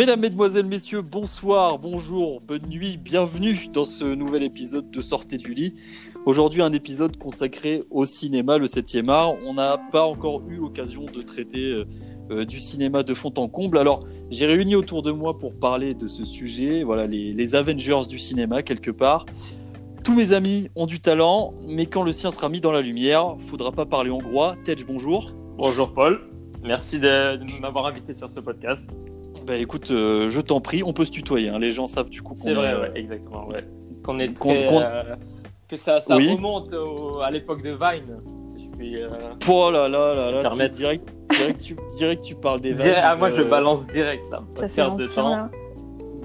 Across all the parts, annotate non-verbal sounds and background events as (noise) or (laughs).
Mesdames, Mesdemoiselles, Messieurs, bonsoir, bonjour, bonne nuit, bienvenue dans ce nouvel épisode de Sortez du lit. Aujourd'hui, un épisode consacré au cinéma, le 7e art. On n'a pas encore eu l'occasion de traiter euh, euh, du cinéma de fond en comble. Alors, j'ai réuni autour de moi pour parler de ce sujet, voilà, les, Avengers du cinéma, quelque part. Tous mes amis ont du talent, mais quand le sien sera mis dans la lumière, faudra pas parler hongrois. Tej, bonjour. Bonjour Paul, merci de, de m'avoir invité sur ce podcast. Bah écoute, euh, je t'en prie, on peut se tutoyer. hein. Les gens savent du coup qu'on C'est vrai, est, euh, ouais, exactement. Ouais. Qu'on est Qu'on- très, qu'on- euh, que ça, ça Oui. remonte au- à l'époque de Vine, si je puis. euh, Oh là là là là, permettre. tu, direct, direct, tu, direct tu parles des vannes, ah, moi, je euh, le balance direct là. Ça fait perte de temps. là.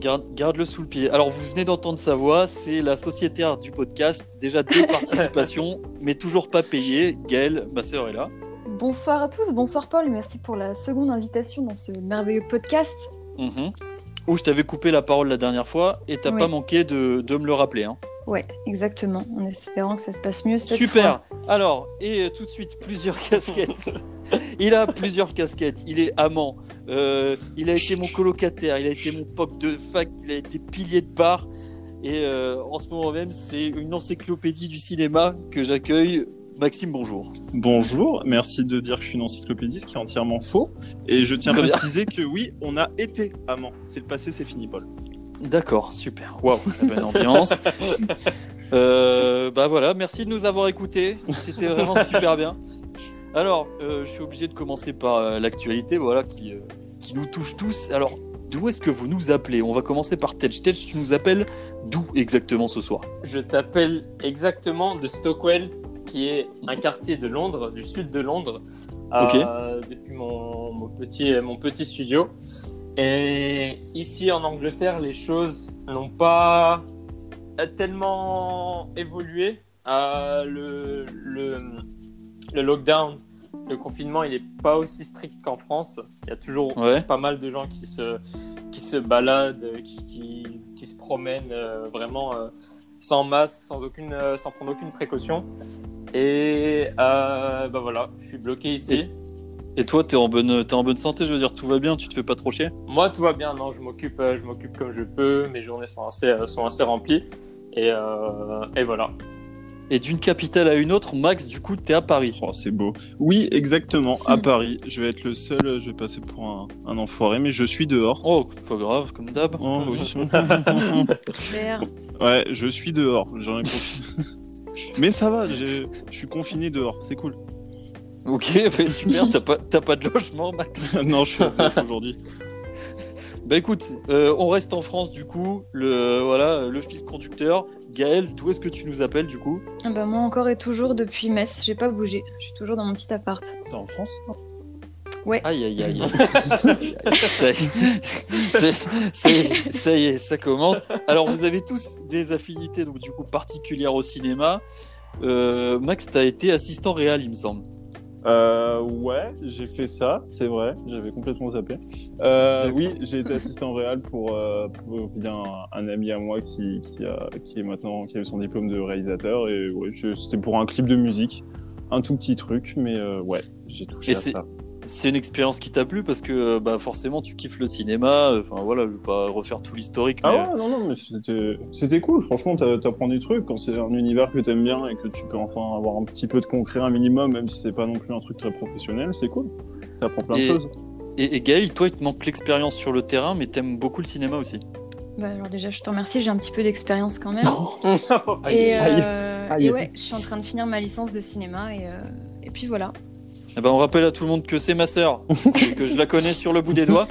Garde, garde-le sous le pied. Alors, vous venez d'entendre sa voix, c'est la sociétaire du podcast. Déjà deux (laughs) participations, mais toujours pas payées. Gaëlle, ma sœur, est là. Bonsoir à tous, bonsoir Paul, merci pour la seconde invitation dans ce merveilleux podcast. Mhm. Où je t'avais coupé la parole la dernière fois et t'as Oui. pas manqué de, de me le rappeler. hein. Ouais, exactement, en espérant que ça se passe mieux cette Super. Alors, et euh, tout de suite, plusieurs (laughs) casquettes. il a plusieurs casquettes. Il est amant. euh, il a été mon colocataire. Il a été mon pote de fac. Il a été pilier de bar. Et euh, en ce moment même, c'est une encyclopédie du cinéma que j'accueille. Maxime, bonjour. Bonjour, merci de dire que je suis une encyclopédie, ce qui est entièrement faux. Et je tiens à préciser que oui, on a été amants. C'est le passé, c'est fini, Paul. D'accord, super. Waouh, la bonne ambiance. (laughs) Euh, bah voilà, merci de nous avoir écoutés. C'était vraiment super bien. Alors, euh, je suis obligé de commencer par euh, l'actualité, voilà, qui, euh, qui nous touche tous. Alors, d'où est-ce que vous nous appelez? On va commencer par Tej. Tej, tu nous appelles d'où exactement ce soir? Je t'appelle exactement de Stockwell, qui est un quartier de Londres, du sud de Londres, euh, depuis mon, mon petit, mon petit studio. Et ici en Angleterre, les choses n'ont pas tellement évolué. Euh, le, le, le lockdown, le confinement, il n'est pas aussi strict qu'en France. Il y a toujours Ouais. pas mal de gens qui se, qui se baladent, qui, qui, qui se promènent euh, vraiment euh, sans masque, sans, aucune, euh, sans prendre aucune précaution. Et euh, bah voilà, je suis bloqué ici. Et toi, t'es en, bonne, t'es en bonne santé, je veux dire, tout va bien, tu te fais pas trop chier? Moi, tout va bien. Non, je m'occupe, euh, je m'occupe comme je peux. Mes journées sont assez, euh, sont assez remplies. Et, euh, et voilà. Et d'une capitale à une autre, Max, du coup, t'es à Paris. Oh, c'est beau. Oui, exactement, à Hmm. Paris. Je vais être le seul, je vais passer pour un, un enfoiré, mais je suis dehors. Oh, pas grave, comme d'hab. Oh, oui. (laughs) Ouais, je suis dehors. J'en ai confiné. (laughs) mais ça va, je suis confiné dehors, c'est cool. Ok, (laughs) bah, super, t'as pas, t'as pas de logement, Max (laughs) non, je suis SDF aujourd'hui. (laughs) Bah écoute, euh, on reste en France du coup, le voilà, le fil conducteur. Gaël, d'où est-ce que tu nous appelles du coup? Ah bah, moi encore et toujours depuis Metz, j'ai pas bougé, je suis toujours dans mon petit appart. C'est en France? Aïe aïe aïe. (laughs) ça, y est, c'est- c'est- ça y est, ça commence. Alors vous avez tous des affinités donc du coup particulières au cinéma. Euh, Max, t'as été assistant réel, il me semble. Euh, ouais, j'ai fait ça, c'est vrai, j'avais complètement zappé. Euh, oui, j'ai été assistant réel pour, euh, pour bien un, un ami à moi qui, qui, a, qui est maintenant qui a eu son diplôme de réalisateur et ouais, je- c'était pour un clip de musique, un tout petit truc, mais euh, ouais, j'ai touché Et à c'est- ça. C'est une expérience qui t'a plu parce que bah forcément tu kiffes le cinéma. Enfin voilà, je vais pas refaire tout l'historique. mais- Ah ouais, non, non, mais c'était, c'était cool. Franchement, t'a- t'apprends des trucs quand c'est un univers que t'aimes bien et que tu peux enfin avoir un petit peu de concret, un minimum, même si c'est pas non plus un truc très professionnel, c'est cool. T'apprends plein Et- de choses. Et, et Gaël, toi, il te manque l'expérience sur le terrain, mais t'aimes beaucoup le cinéma aussi. Bah alors déjà je te remercie, j'ai un petit peu d'expérience quand même. (laughs) (laughs) Et, euh, aïe. et ouais, je suis en train de finir ma licence de cinéma et, euh, et puis voilà. Eh ben, on rappelle à tout le monde que c'est ma sœur, (laughs) et que je la connais sur le bout des doigts.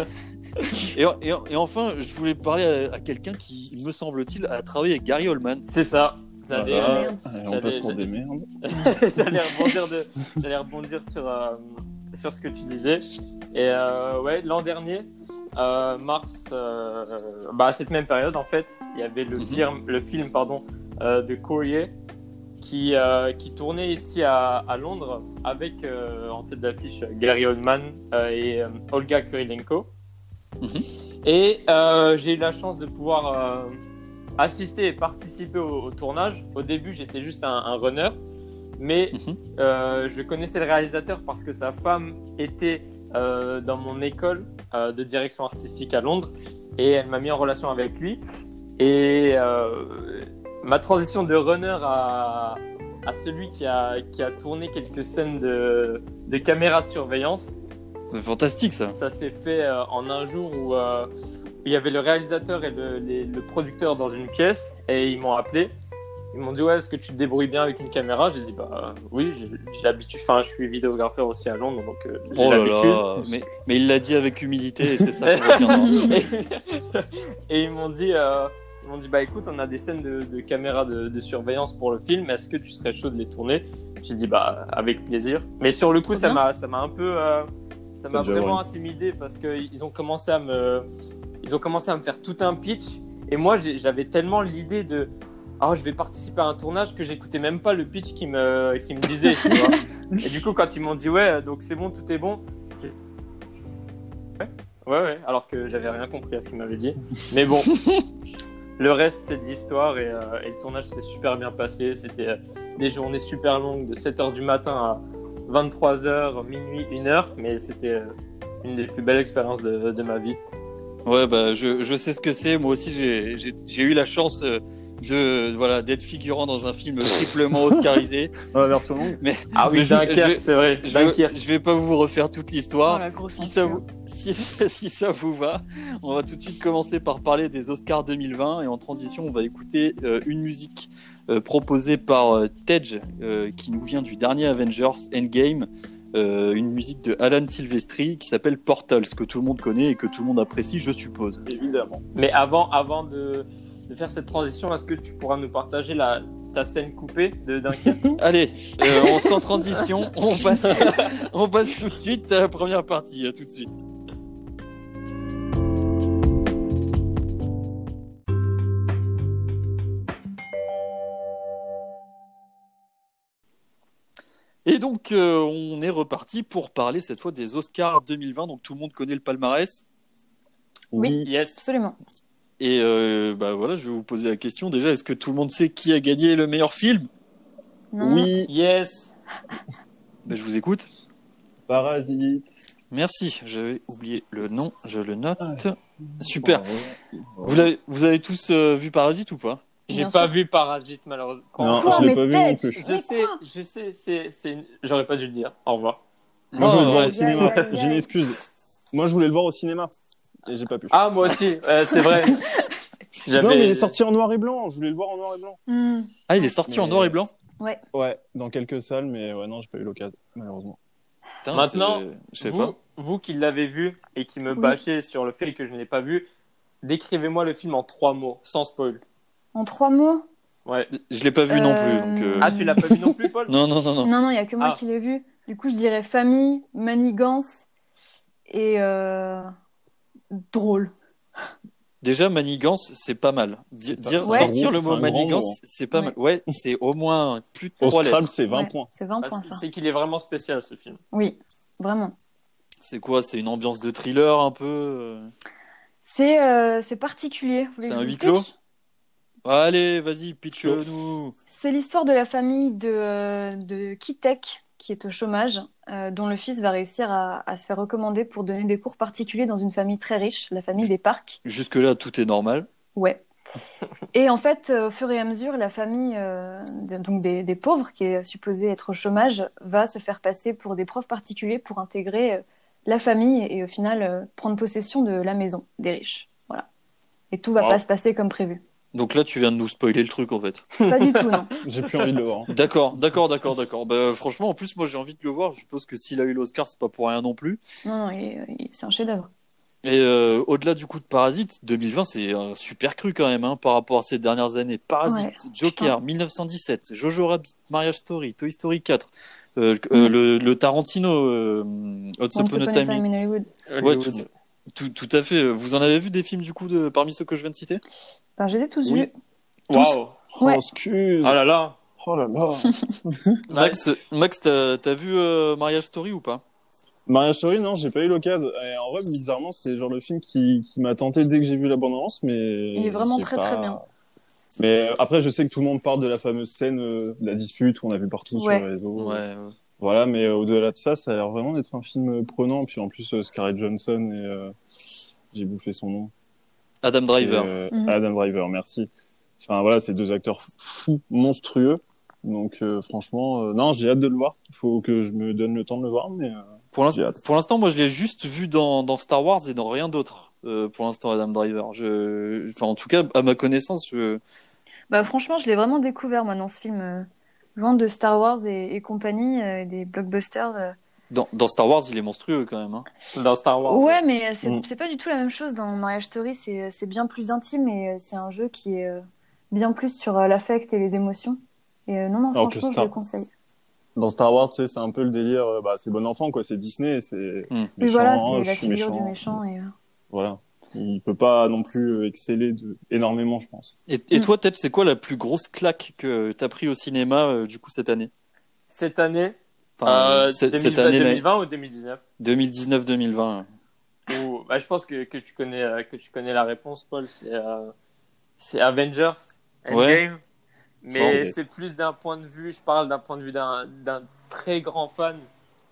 Et, et- et enfin, je voulais parler à, à quelqu'un qui, me semble-t-il, a travaillé avec Gary Oldman. C'est ça. Voilà. merde. Allez, on passe pour des merdes. (laughs) j'allais rebondir, de, j'allais rebondir sur, euh, sur ce que tu disais. Et euh, ouais, l'an dernier, euh, mars, euh, bah, à cette même période, en fait, il y avait le, Mhm. film, le film pardon, euh, de Courier qui, euh, qui tournait ici à, à Londres avec euh, en tête d'affiche Gary Oldman euh, et Olga Kurilenko. Mhm. Et j'ai eu la chance de pouvoir assister et participer au, au tournage. Au début, j'étais juste un, un runner, mais Mhm. je connaissais le réalisateur parce que sa femme était dans mon école de direction artistique à Londres et elle m'a mis en relation avec lui. Et ma transition de runner à, à celui qui a, qui a tourné quelques scènes de, de caméra de surveillance, C'est fantastique ça. ça s'est fait euh, en un jour où euh, il y avait le réalisateur et le, les- le producteur dans une pièce et ils m'ont appelé. Ils m'ont dit ouais est-ce que tu te débrouilles bien avec une caméra? J'ai dit bah euh, oui j'ai l'habitude. Enfin je suis vidéographeur aussi à Londres donc euh, j'ai Oh l'habitude. Mais, mais il l'a dit avec humilité et c'est ça qu'on (laughs) et ils m'ont dit, ils m'ont dit, bah écoute, on a des scènes de, de caméras de, de surveillance pour le film. Est-ce que tu serais chaud de les tourner? J'ai dit, bah avec plaisir. Mais sur le coup, ça m'a, ça m'a un peu, euh, ça m'a vraiment intimidé parce que ils ont commencé à me, ils ont commencé à me faire tout un pitch. Et moi, j'avais tellement l'idée de, ah, je vais participer à un tournage que j'écoutais même pas le pitch qui me, qui me disait. tu vois. Et du coup, quand ils m'ont dit, ouais, donc c'est bon, tout est bon. Ouais, ouais, ouais, alors que j'avais rien compris à ce qu'ils m'avaient dit. Mais bon, (laughs) le reste, c'est de l'histoire et, euh, et le tournage s'est super bien passé. C'était euh, des journées super longues de 7h du matin à 23h, minuit, 1h, mais c'était euh, une des plus belles expériences de, ma vie. Ouais, bah, je, je sais ce que c'est. Moi aussi, j'ai- eu la chance de voilà d'être figurant dans un film triplement oscarisé. Mais, Ah oui, je- Dunkerque, c'est vrai. je, vais, Dunkerque. je vais pas vous refaire toute Oh, l'histoire. grosse si ça vous si, si ça vous va, on va tout de suite commencer par parler des Oscars 2020 et en transition, on va écouter euh, une musique euh, proposée par euh, Tej euh, qui nous vient du dernier Avengers Endgame. euh, une musique de Alan Silvestri qui s'appelle Portals, que tout le monde connaît et que tout le monde apprécie, je suppose. Évidemment. Mais avant, avant de, de faire cette transition, est-ce que tu pourras nous partager la, ta scène coupée de Dunkerque (laughs) Allez, euh, on sans transition, on passe, (laughs) on passe tout de suite à la première partie. À tout de suite. Et donc, euh, on est reparti pour parler cette fois des Oscars 2020. Donc, tout le monde connaît le palmarès. Oui. Yes. Absolument. Et euh, bah voilà, je vais vous poser la question. Déjà, est-ce que tout le monde sait qui a gagné le meilleur film? Non, Oui, Yes. (laughs) Ben, Je vous écoute. Parasite. Merci, j'avais oublié le nom, je le note. Super. Vous, avez tous euh, vu Parasite ou pas? J'ai Bien pas sûr. vu Parasite, malheureusement. Non, Quoi, je l'ai mais pas vu tête non plus. Je Mais sais, quoi? je sais, c'est, c'est, une- j'aurais pas dû le dire. Au revoir. Moi, je voulais le voir ouais, au cinéma. aïe, aïe, J'ai une excuse. Moi, je voulais le voir au cinéma. Et j'ai pas pu. Ah, moi aussi, euh, c'est vrai. (laughs) non, mais il est sorti en noir et blanc. Je voulais le voir en noir et blanc. Hmm. Ah, il est sorti en noir et blanc? Ouais, dans quelques salles, mais ouais, non, j'ai pas eu l'occasion, malheureusement. Putain, Maintenant, c'est- je sais vous, pas. vous qui l'avez vu et qui me Oui. bâchez sur le fait que je ne l'ai pas vu, décrivez-moi le film en trois mots, sans spoil. En trois mots? Ouais. Je l'ai pas vu non Euh, plus. Donc, euh, Ah, tu l'as pas vu non plus, Paul? (laughs) Non, non, non, non. Non, non, il y a que moi Ah. qui l'ai vu. Du coup, je dirais famille, manigance et euh, drôle. Déjà, manigance, c'est pas mal. Dire, Ouais. Sortir le mot manigance, hein. c'est pas Ouais. mal. Ouais, c'est au moins plus de Au trois Scrabble, lettres. c'est 20 Ouais, points. C'est 20 Ah, points, c'est- qu'il est vraiment spécial, ce film. Oui, vraiment. C'est quoi C'est une ambiance de thriller un peu euh C'est euh, c'est particulier. C'est un huis clos pitch? Allez, vas-y, pitch-nous. C'est l'histoire de la famille de, euh, de Kitek, qui est au chômage, euh, dont le fils va réussir à, à se faire recommander pour donner des cours particuliers dans une famille très riche, la famille des parcs. Jusque-là, tout est normal. Ouais. Et en fait, euh, au fur et à mesure, la famille euh, de- donc des, des pauvres, qui est supposée être au chômage, va se faire passer pour des profs particuliers pour intégrer la famille et au final euh, prendre possession de la maison des riches. Voilà. Et tout va Wow. pas se passer comme prévu. Donc là, tu viens de nous spoiler le truc, en fait. Pas du tout, non. (laughs) J'ai plus envie de le voir. D'accord, d'accord, d'accord, d'accord. Bah, franchement, en plus, moi, j'ai envie de le voir. Je suppose que s'il a eu l'Oscar, c'est pas pour rien non plus. Non, non, il- c'est un chef-d'œuvre. Et euh, au-delà du coup de Parasite, 2020, c'est un super cru quand même hein, par rapport à ces dernières années. Parasite, Ouais, Joker, 1917, Jojo Rabbit, Marriage Story, Toy Story 4, euh, euh, Mm. le, le Tarantino, euh, Once Upon a Time. in- in Hollywood. Ouais, tout, tout, tout à fait. Vous en avez vu des films du coup de, parmi ceux que je viens de citer? Ben, j'ai tous Oui. vus. Waouh Ouais. Oh, excuse. Ah là là Oh là là. (laughs) Max, Max t'as vu euh, Marriage Story ou pas? Mariage Story, non, j'ai pas eu l'occasion. En vrai, bizarrement, c'est le genre de film qui, qui m'a tenté dès que j'ai vu l'abondance, mais. Il est vraiment très, pas- très bien. Mais euh, après, je sais que tout le monde parle de la fameuse scène euh, de la dispute qu'on a vu partout Ouais. sur les réseaux. Ouais. ouais. Voilà, mais au-delà de ça, ça a l'air vraiment d'être un film prenant. Puis en plus, Scarlett Johnson et j'ai bouffé son nom. Adam Driver. Mhm. Adam Driver, merci. Enfin voilà, c'est deux acteurs fous, monstrueux. Donc franchement, non, j'ai hâte de le voir. Il faut que je me donne le temps de le voir, mais pour l'instant, moi, je l'ai juste vu dans, dans, Star Wars et dans rien d'autre. pour l'instant, Adam Driver. Je, enfin, en tout cas, à ma connaissance, je. Bah franchement, je l'ai vraiment découvert moi dans ce film loin de Star Wars et, compagnie, euh, des blockbusters. Euh. Dans, dans, Star Wars, il est monstrueux quand même. Hein. Dans Star Wars. Ouais, mais c'est mm. pas du tout la même chose dans Marriage Story. C'est bien plus intime et c'est un jeu qui est bien plus sur l'affect et les émotions. Et non, non, franchement, je le conseille. Dans Star Wars, tu sais, c'est un peu le délire, bah, c'est bon enfant, quoi. C'est Disney, c'est. Mm. Oui, voilà, c'est la figure du méchant. Et... Voilà il peut pas non plus euh, exceller de, énormément, je pense. Et, et toi, Ted, c'est quoi la plus grosse claque que tu as pris au cinéma euh, du coup cette année? Cette année? Enfin, euh, cette, année 2020 ou 2019 2019-2020. Bah, je pense que, que, tu connais que tu connais la réponse, Paul. C'est c'est Avengers Endgame. Mais c'est plus d'un point de vue. Je parle d'un point de vue d'un très grand fan.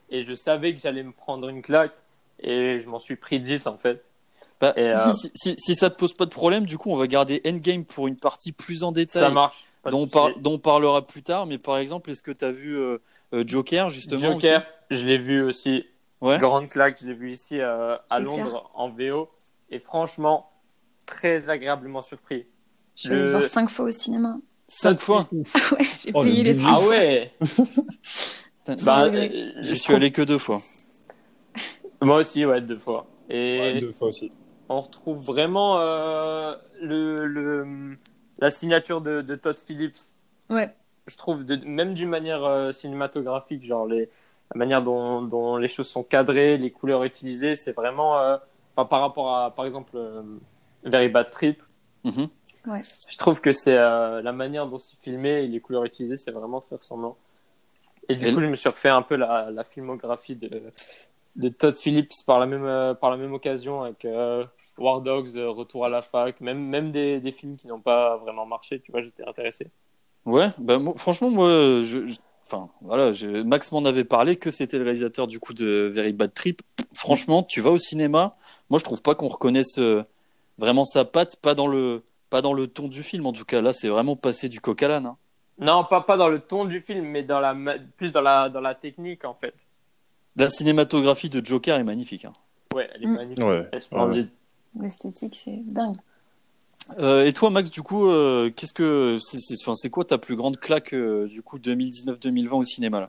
Et je savais que j'allais me prendre une claque. Et je m'en suis pris 10 en fait. Bah, euh, si, si, si, ça te pose pas de problème, du coup, on va garder Endgame pour une partie plus en détail. Ça marche. Dont on, dont on, parlera plus tard. Mais par exemple, est-ce que tu as vu euh, euh, Joker, justement Joker, je l'ai vu aussi. Ouais. Grande claque, je l'ai vu ici à Londres en VO. Et franchement, très agréablement surpris. Je vais le voir cinq fois au cinéma. Cinq fois (laughs) Ouais, j'ai oh, payé les Ah ouais bah, Je suis allé que deux fois. Moi aussi, ouais, deux fois. Et ouais, deux fois aussi on retrouve vraiment euh, le, le, la signature de, de, Todd Phillips. Ouais. Je trouve, de, même d'une manière euh, cinématographique, genre les, la manière dont, dont, les choses sont cadrées, les couleurs utilisées, c'est vraiment, euh, enfin par rapport à, par exemple, Very Bad Trip. Mm-hmm. ouais. Je trouve que c'est la manière dont c'est filmé et les couleurs utilisées, c'est vraiment très ressemblant. Et du coup, je me suis refait un peu la, la filmographie de, de Todd Phillips par la même, par la même occasion avec War Dogs, euh, Retour à la fac, même, même des, des films qui n'ont pas vraiment marché, tu vois, j'étais intéressé. Ouais, bah, franchement, moi, je, enfin, voilà, Max m'en avait parlé que c'était le réalisateur du coup de Very Bad Trip. Franchement, tu vas au cinéma, moi je trouve pas qu'on reconnaisse euh, vraiment sa patte, pas dans le, pas dans le ton du film en tout cas. Là, c'est vraiment passé du coq à l'âne. Hein. Non, pas, pas dans le ton du film, mais dans la, plus dans la, dans la technique en fait. La cinématographie de Joker est magnifique. Hein. Ouais, elle est magnifique. L'esthétique, c'est dingue. Euh, et toi, Max, du coup, euh, qu'est-ce que c'est, c'est, quoi ta plus grande claque euh, du coup 2019-2020 au cinéma là?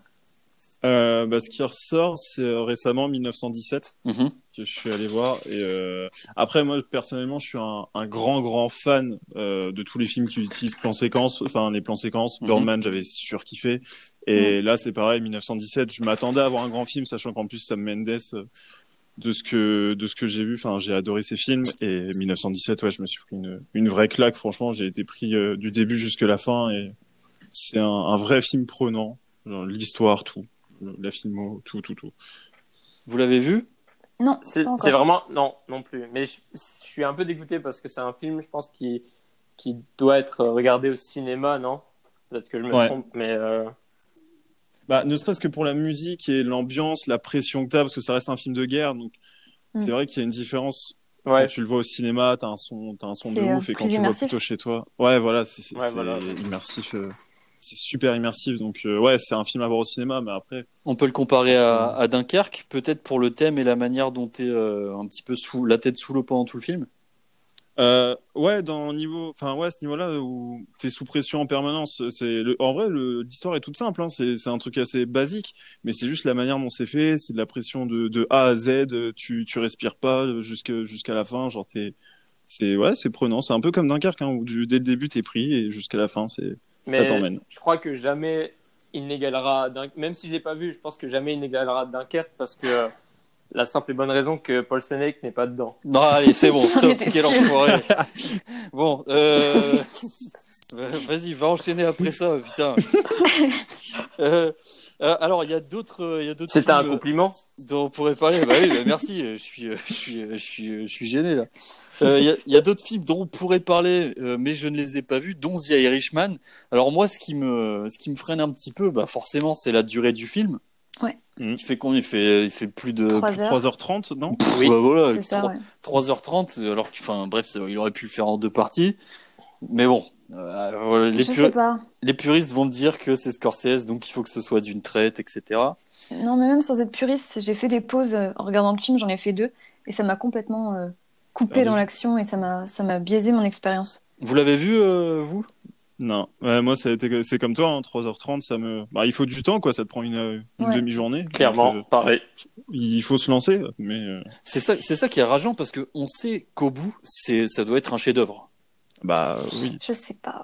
Bah, ce qui ressort, c'est récemment 1917 mm-hmm. que je suis allé voir. Et après, moi personnellement, je suis un, un grand grand fan de tous les films qui utilisent plan séquence, enfin les plans séquences. Mm-hmm. Birdman, j'avais surkiffé. Et mm. là, c'est pareil, 1917. Je m'attendais à voir un grand film, sachant qu'en plus Sam Mendes de ce que de ce que j'ai vu. Enfin, j'ai adoré ces films et 1917, ouais, je me suis pris une, une vraie claque. Franchement, j'ai été pris euh, du début jusqu'à la fin et c'est un, un, vrai film prenant. L'histoire, tout, la filmo, tout, tout, tout. Vous l'avez vu? Non, c'est vraiment non, non plus. Mais je, suis un peu dégoûté parce que c'est un film, je pense, qui qui doit être regardé au cinéma, non? Peut-être que je me trompe, mais euh, bah, ne serait-ce que pour la musique et l'ambiance, la pression que t'as, parce que ça reste un film de guerre, donc mm. c'est vrai qu'il y a une différence. Ouais. Quand tu le vois au cinéma, t'as un son, as un son de ouf, et quand tu le vois plutôt chez toi, ouais, voilà, c'est immersif. Euh, c'est super immersif, donc euh, ouais, c'est un film à voir au cinéma, mais après. On peut le comparer à, à Dunkerque, peut-être pour le thème et la manière dont t'es euh, un petit peu sous la tête sous l'eau pendant tout le film? Euh, ouais, dans niveau, enfin ouais, ce niveau-là où t'es sous pression en permanence, c'est le... en vrai l'histoire est toute simple, hein. c'est c'est un truc assez basique, mais c'est juste la manière dont c'est fait, c'est de la pression de de A à Z, tu tu respires pas jusqu'à jusqu'à la fin, genre t'es c'est ouais c'est prenant, c'est un peu comme Dunkerque hein, où du, dès le début t'es pris et jusqu'à la fin c'est ça t'emmène. Je crois que jamais il n'égalera même si je l'ai pas vu, je pense que jamais il n'égalera Dunkerque parce que la simple et bonne raison que Paul Senec n'est pas dedans. Non, allez, c'est bon, (laughs) stop, quel enfoiré. bon, euh... (laughs) vas-y, va enchaîner après ça, putain. (laughs) euh... Euh, alors, il y a d'autres, il y a d'autres. C'était un compliment dont on pourrait parler. Bah oui, bah merci. Je suis, je suis, je suis, je suis gêné là. Euh, il y a, d'autres films dont on pourrait parler, euh, mais je ne les ai pas vus, dont The Irishman. Alors moi, ce qui me, ce qui me freine un petit peu, bah forcément, c'est la durée du film. Ouais. Il fait combien il fait, il fait plus de 3 Plus de heures. 3h30, non oui. voilà, C'est ça, trois- ouais. 3h30, alors que, enfin, bref, ça- il aurait pu le faire en deux parties. Mais bon, euh, voilà, les, Je sais pas. Les puristes vont dire que c'est Scorsese, donc il faut que ce soit d'une traite, etc. Non, mais même sans être puriste, j'ai fait des pauses euh, en regardant le film, j'en ai fait deux, et ça m'a complètement euh, coupé Perdu. dans l'action et ça m'a ça m'a biaisé mon expérience. Vous l'avez vu, euh, vous? Non. Ouais, moi, c'est comme toi, hein, 3h30, ça me. Bah, il faut du temps, quoi. Ça te prend une, une Ouais. demi-journée. Clairement, Donc, pareil. il faut se lancer, mais. euh, C'est ça, c'est ça qui est rageant parce que on sait qu'au bout, c'est, ça doit être un chef-d'œuvre. Bah, oui. Je sais pas.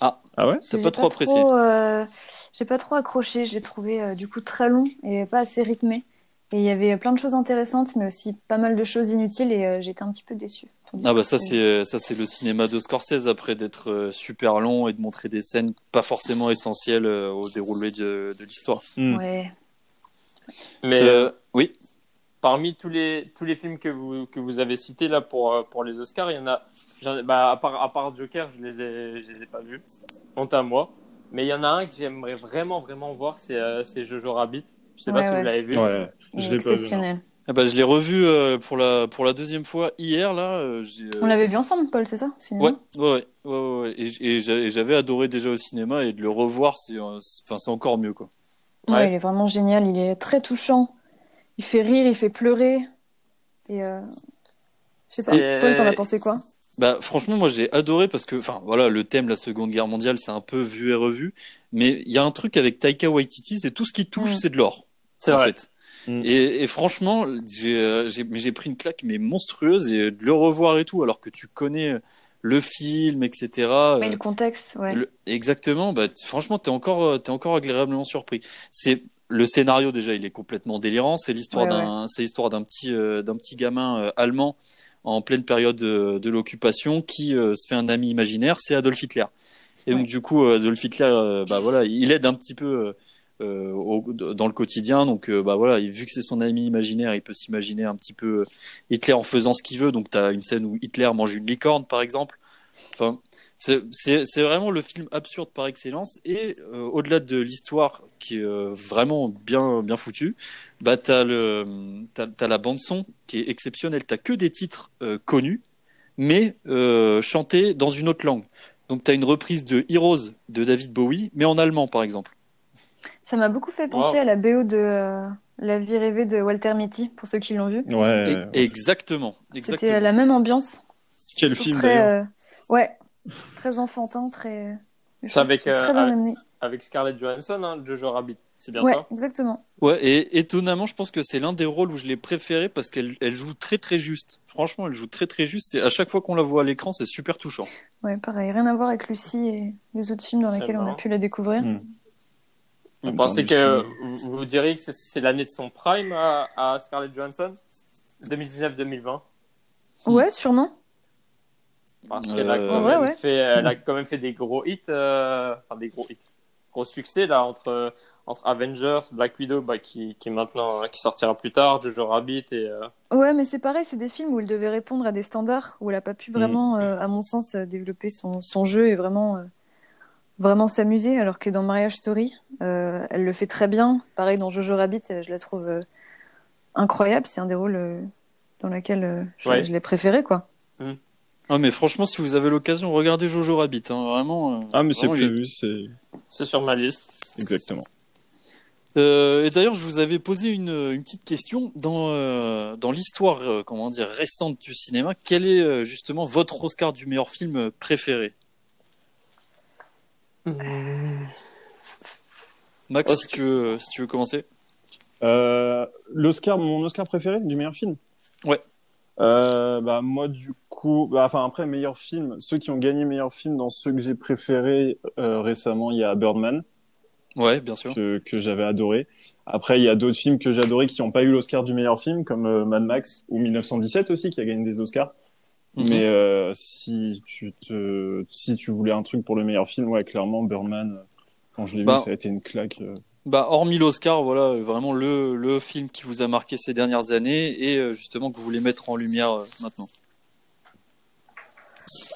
Ah ouais T'as J'ai pas trop apprécié euh, J'ai pas trop accroché, je l'ai trouvé euh, du coup très long et pas assez rythmé. Et il y avait plein de choses intéressantes, mais aussi pas mal de choses inutiles et euh, j'étais un petit peu déçue. Ah bah ça c'est ça c'est le cinéma de Scorsese après d'être super long et de montrer des scènes pas forcément essentielles au déroulé de, de l'histoire. Hmm. Ouais. Mais Euh, oui. Parmi tous les tous les films que vous que vous avez cités là pour euh, pour les Oscars, il y en a bah à part à part Joker, je les ai je les ai pas vus. Honte à moi. Mais il y en a un que j'aimerais vraiment vraiment voir, c'est euh, c'est Jojo Rabbit. Je sais pas Ouais, si vous l'avez vu. Ouais, je l'ai pas vu. Ah bah je l'ai revu euh, pour la pour la deuxième fois hier là. euh, On l'avait vu ensemble, Paul, c'est ça Ouais, ouais, ouais. Et, et j'a- et j'avais adoré déjà au cinéma et de le revoir, c'est, euh, c'est- enfin, c'est encore mieux quoi. Ouais, Ouais. il est vraiment génial, il est très touchant. Il fait rire, il fait pleurer. Et euh... je sais pas, Paul, t'en as pensé quoi? Bah franchement moi j'ai adoré parce que, enfin voilà, le thème la Seconde Guerre mondiale c'est un peu vu et revu, mais il y a un truc avec Taika Waititi, c'est tout ce qui touche Mm. c'est de l'or. C'est en vrai. fait. Mm. Et, et franchement, j'ai, euh, j'ai, mais j'ai pris une claque mais monstrueuse et de le revoir et tout, alors que tu connais le film, etc. Mais euh, le contexte, ouais. le- exactement. Bah, t- franchement, t'es encore, euh, t'es encore agréablement surpris. C'est le scénario déjà, il est complètement délirant. C'est l'histoire Ouais, d'un, c'est l'histoire d'un petit, euh, d'un petit gamin euh, allemand en pleine période de, de l'occupation qui euh, se fait un ami imaginaire, c'est Adolf Hitler. Et donc du coup, Adolf Hitler, bah voilà, il aide un petit peu. au- dans le quotidien. Donc, bah voilà, il- vu que c'est son ami imaginaire, il peut s'imaginer un petit peu Hitler en faisant ce qu'il veut. Donc, tu as une scène où Hitler mange une licorne, par exemple. Enfin, c'est vraiment le film absurde par excellence. Et euh, au-delà de l'histoire qui est euh, vraiment bien, bien foutue, bah, tu as, la bande-son qui est exceptionnelle. Tu que des titres euh, connus, mais euh, chantés dans une autre langue. Donc, tu as une reprise de Heroes de David Bowie, mais en allemand, par exemple. Ça m'a beaucoup fait penser Wow. à la BO de euh, La vie rêvée de Walter Mitty, pour ceux qui l'ont vu. Ouais. Et- exactement. exactement. C'était la même ambiance. Quel film très, euh, Ouais, très enfantin, très. C'est avec, sont euh, très bien avec- amenées. Avec Scarlett Johansson, hein, Jojo Rabbit. C'est bien Ouais, ça? exactement. Ouais, et étonnamment, je pense que c'est l'un des rôles où je l'ai préféré parce qu'elle elle joue très très juste. Franchement, elle joue très très juste. Et à chaque fois qu'on la voit à l'écran, c'est super touchant. Ouais, pareil, rien à voir avec Lucie et les autres films dans lesquels on a pu la découvrir. Mm. Vous pensez que vous, vous diriez que c'est- c'est l'année de son prime à, à Scarlett Johansson? 2019-2020 Ouais, sûrement. Parce qu'elle a, Euh, quand Ouais, même ouais. fait- elle a (laughs) quand même fait des gros hits, euh, enfin des gros hits, gros succès là entre entre Avengers, Black Widow, bah, qui qui maintenant qui sortira plus tard, Jojo Rabbit et euh, Ouais, mais c'est pareil, c'est des films où elle devait répondre à des standards, où elle a pas Mm. pu vraiment, euh, à mon sens, développer son, son jeu et vraiment, euh, vraiment s'amuser, alors que dans Marriage Story, euh, elle le fait très bien. Pareil, dans Jojo Rabbit, euh, je la trouve euh, incroyable. C'est un des rôles euh, dans lequel euh, je, Ouais. je l'ai préféré, quoi. Ah, mais franchement, si vous avez l'occasion, regardez Jojo Rabbit. Hein, vraiment. euh, Ah, mais c'est prévu, c'est c'est sur ma liste. exactement. Euh, et d'ailleurs, je vous avais posé une, une petite question dans euh, dans l'histoire, euh, comment dire, récente du cinéma. Quel est euh, justement votre Oscar du meilleur film préféré? Max, si tu veux, si tu veux commencer. Euh, L'Oscar, mon Oscar préféré du meilleur film? Ouais. Euh, bah, moi, du coup, bah, enfin, après, meilleur film, ceux qui ont gagné meilleur film dans ceux que j'ai préférés euh, récemment, il y a Birdman, Ouais, bien sûr. que, que j'avais adoré. Après, il y a d'autres films que j'ai adorés qui n'ont pas eu l'Oscar du meilleur film, comme euh, Mad Max ou 1917 aussi, qui a gagné des Oscars. Mhm. Mais euh, si tu te, si tu voulais un truc pour le meilleur film, ouais, clairement, Birdman, euh, quand je l'ai Bah, vu, ça a été une claque. Bah, hormis l'Oscar, voilà, vraiment le, le film qui vous a marqué ces dernières années et euh, justement que vous voulez mettre en lumière euh, maintenant.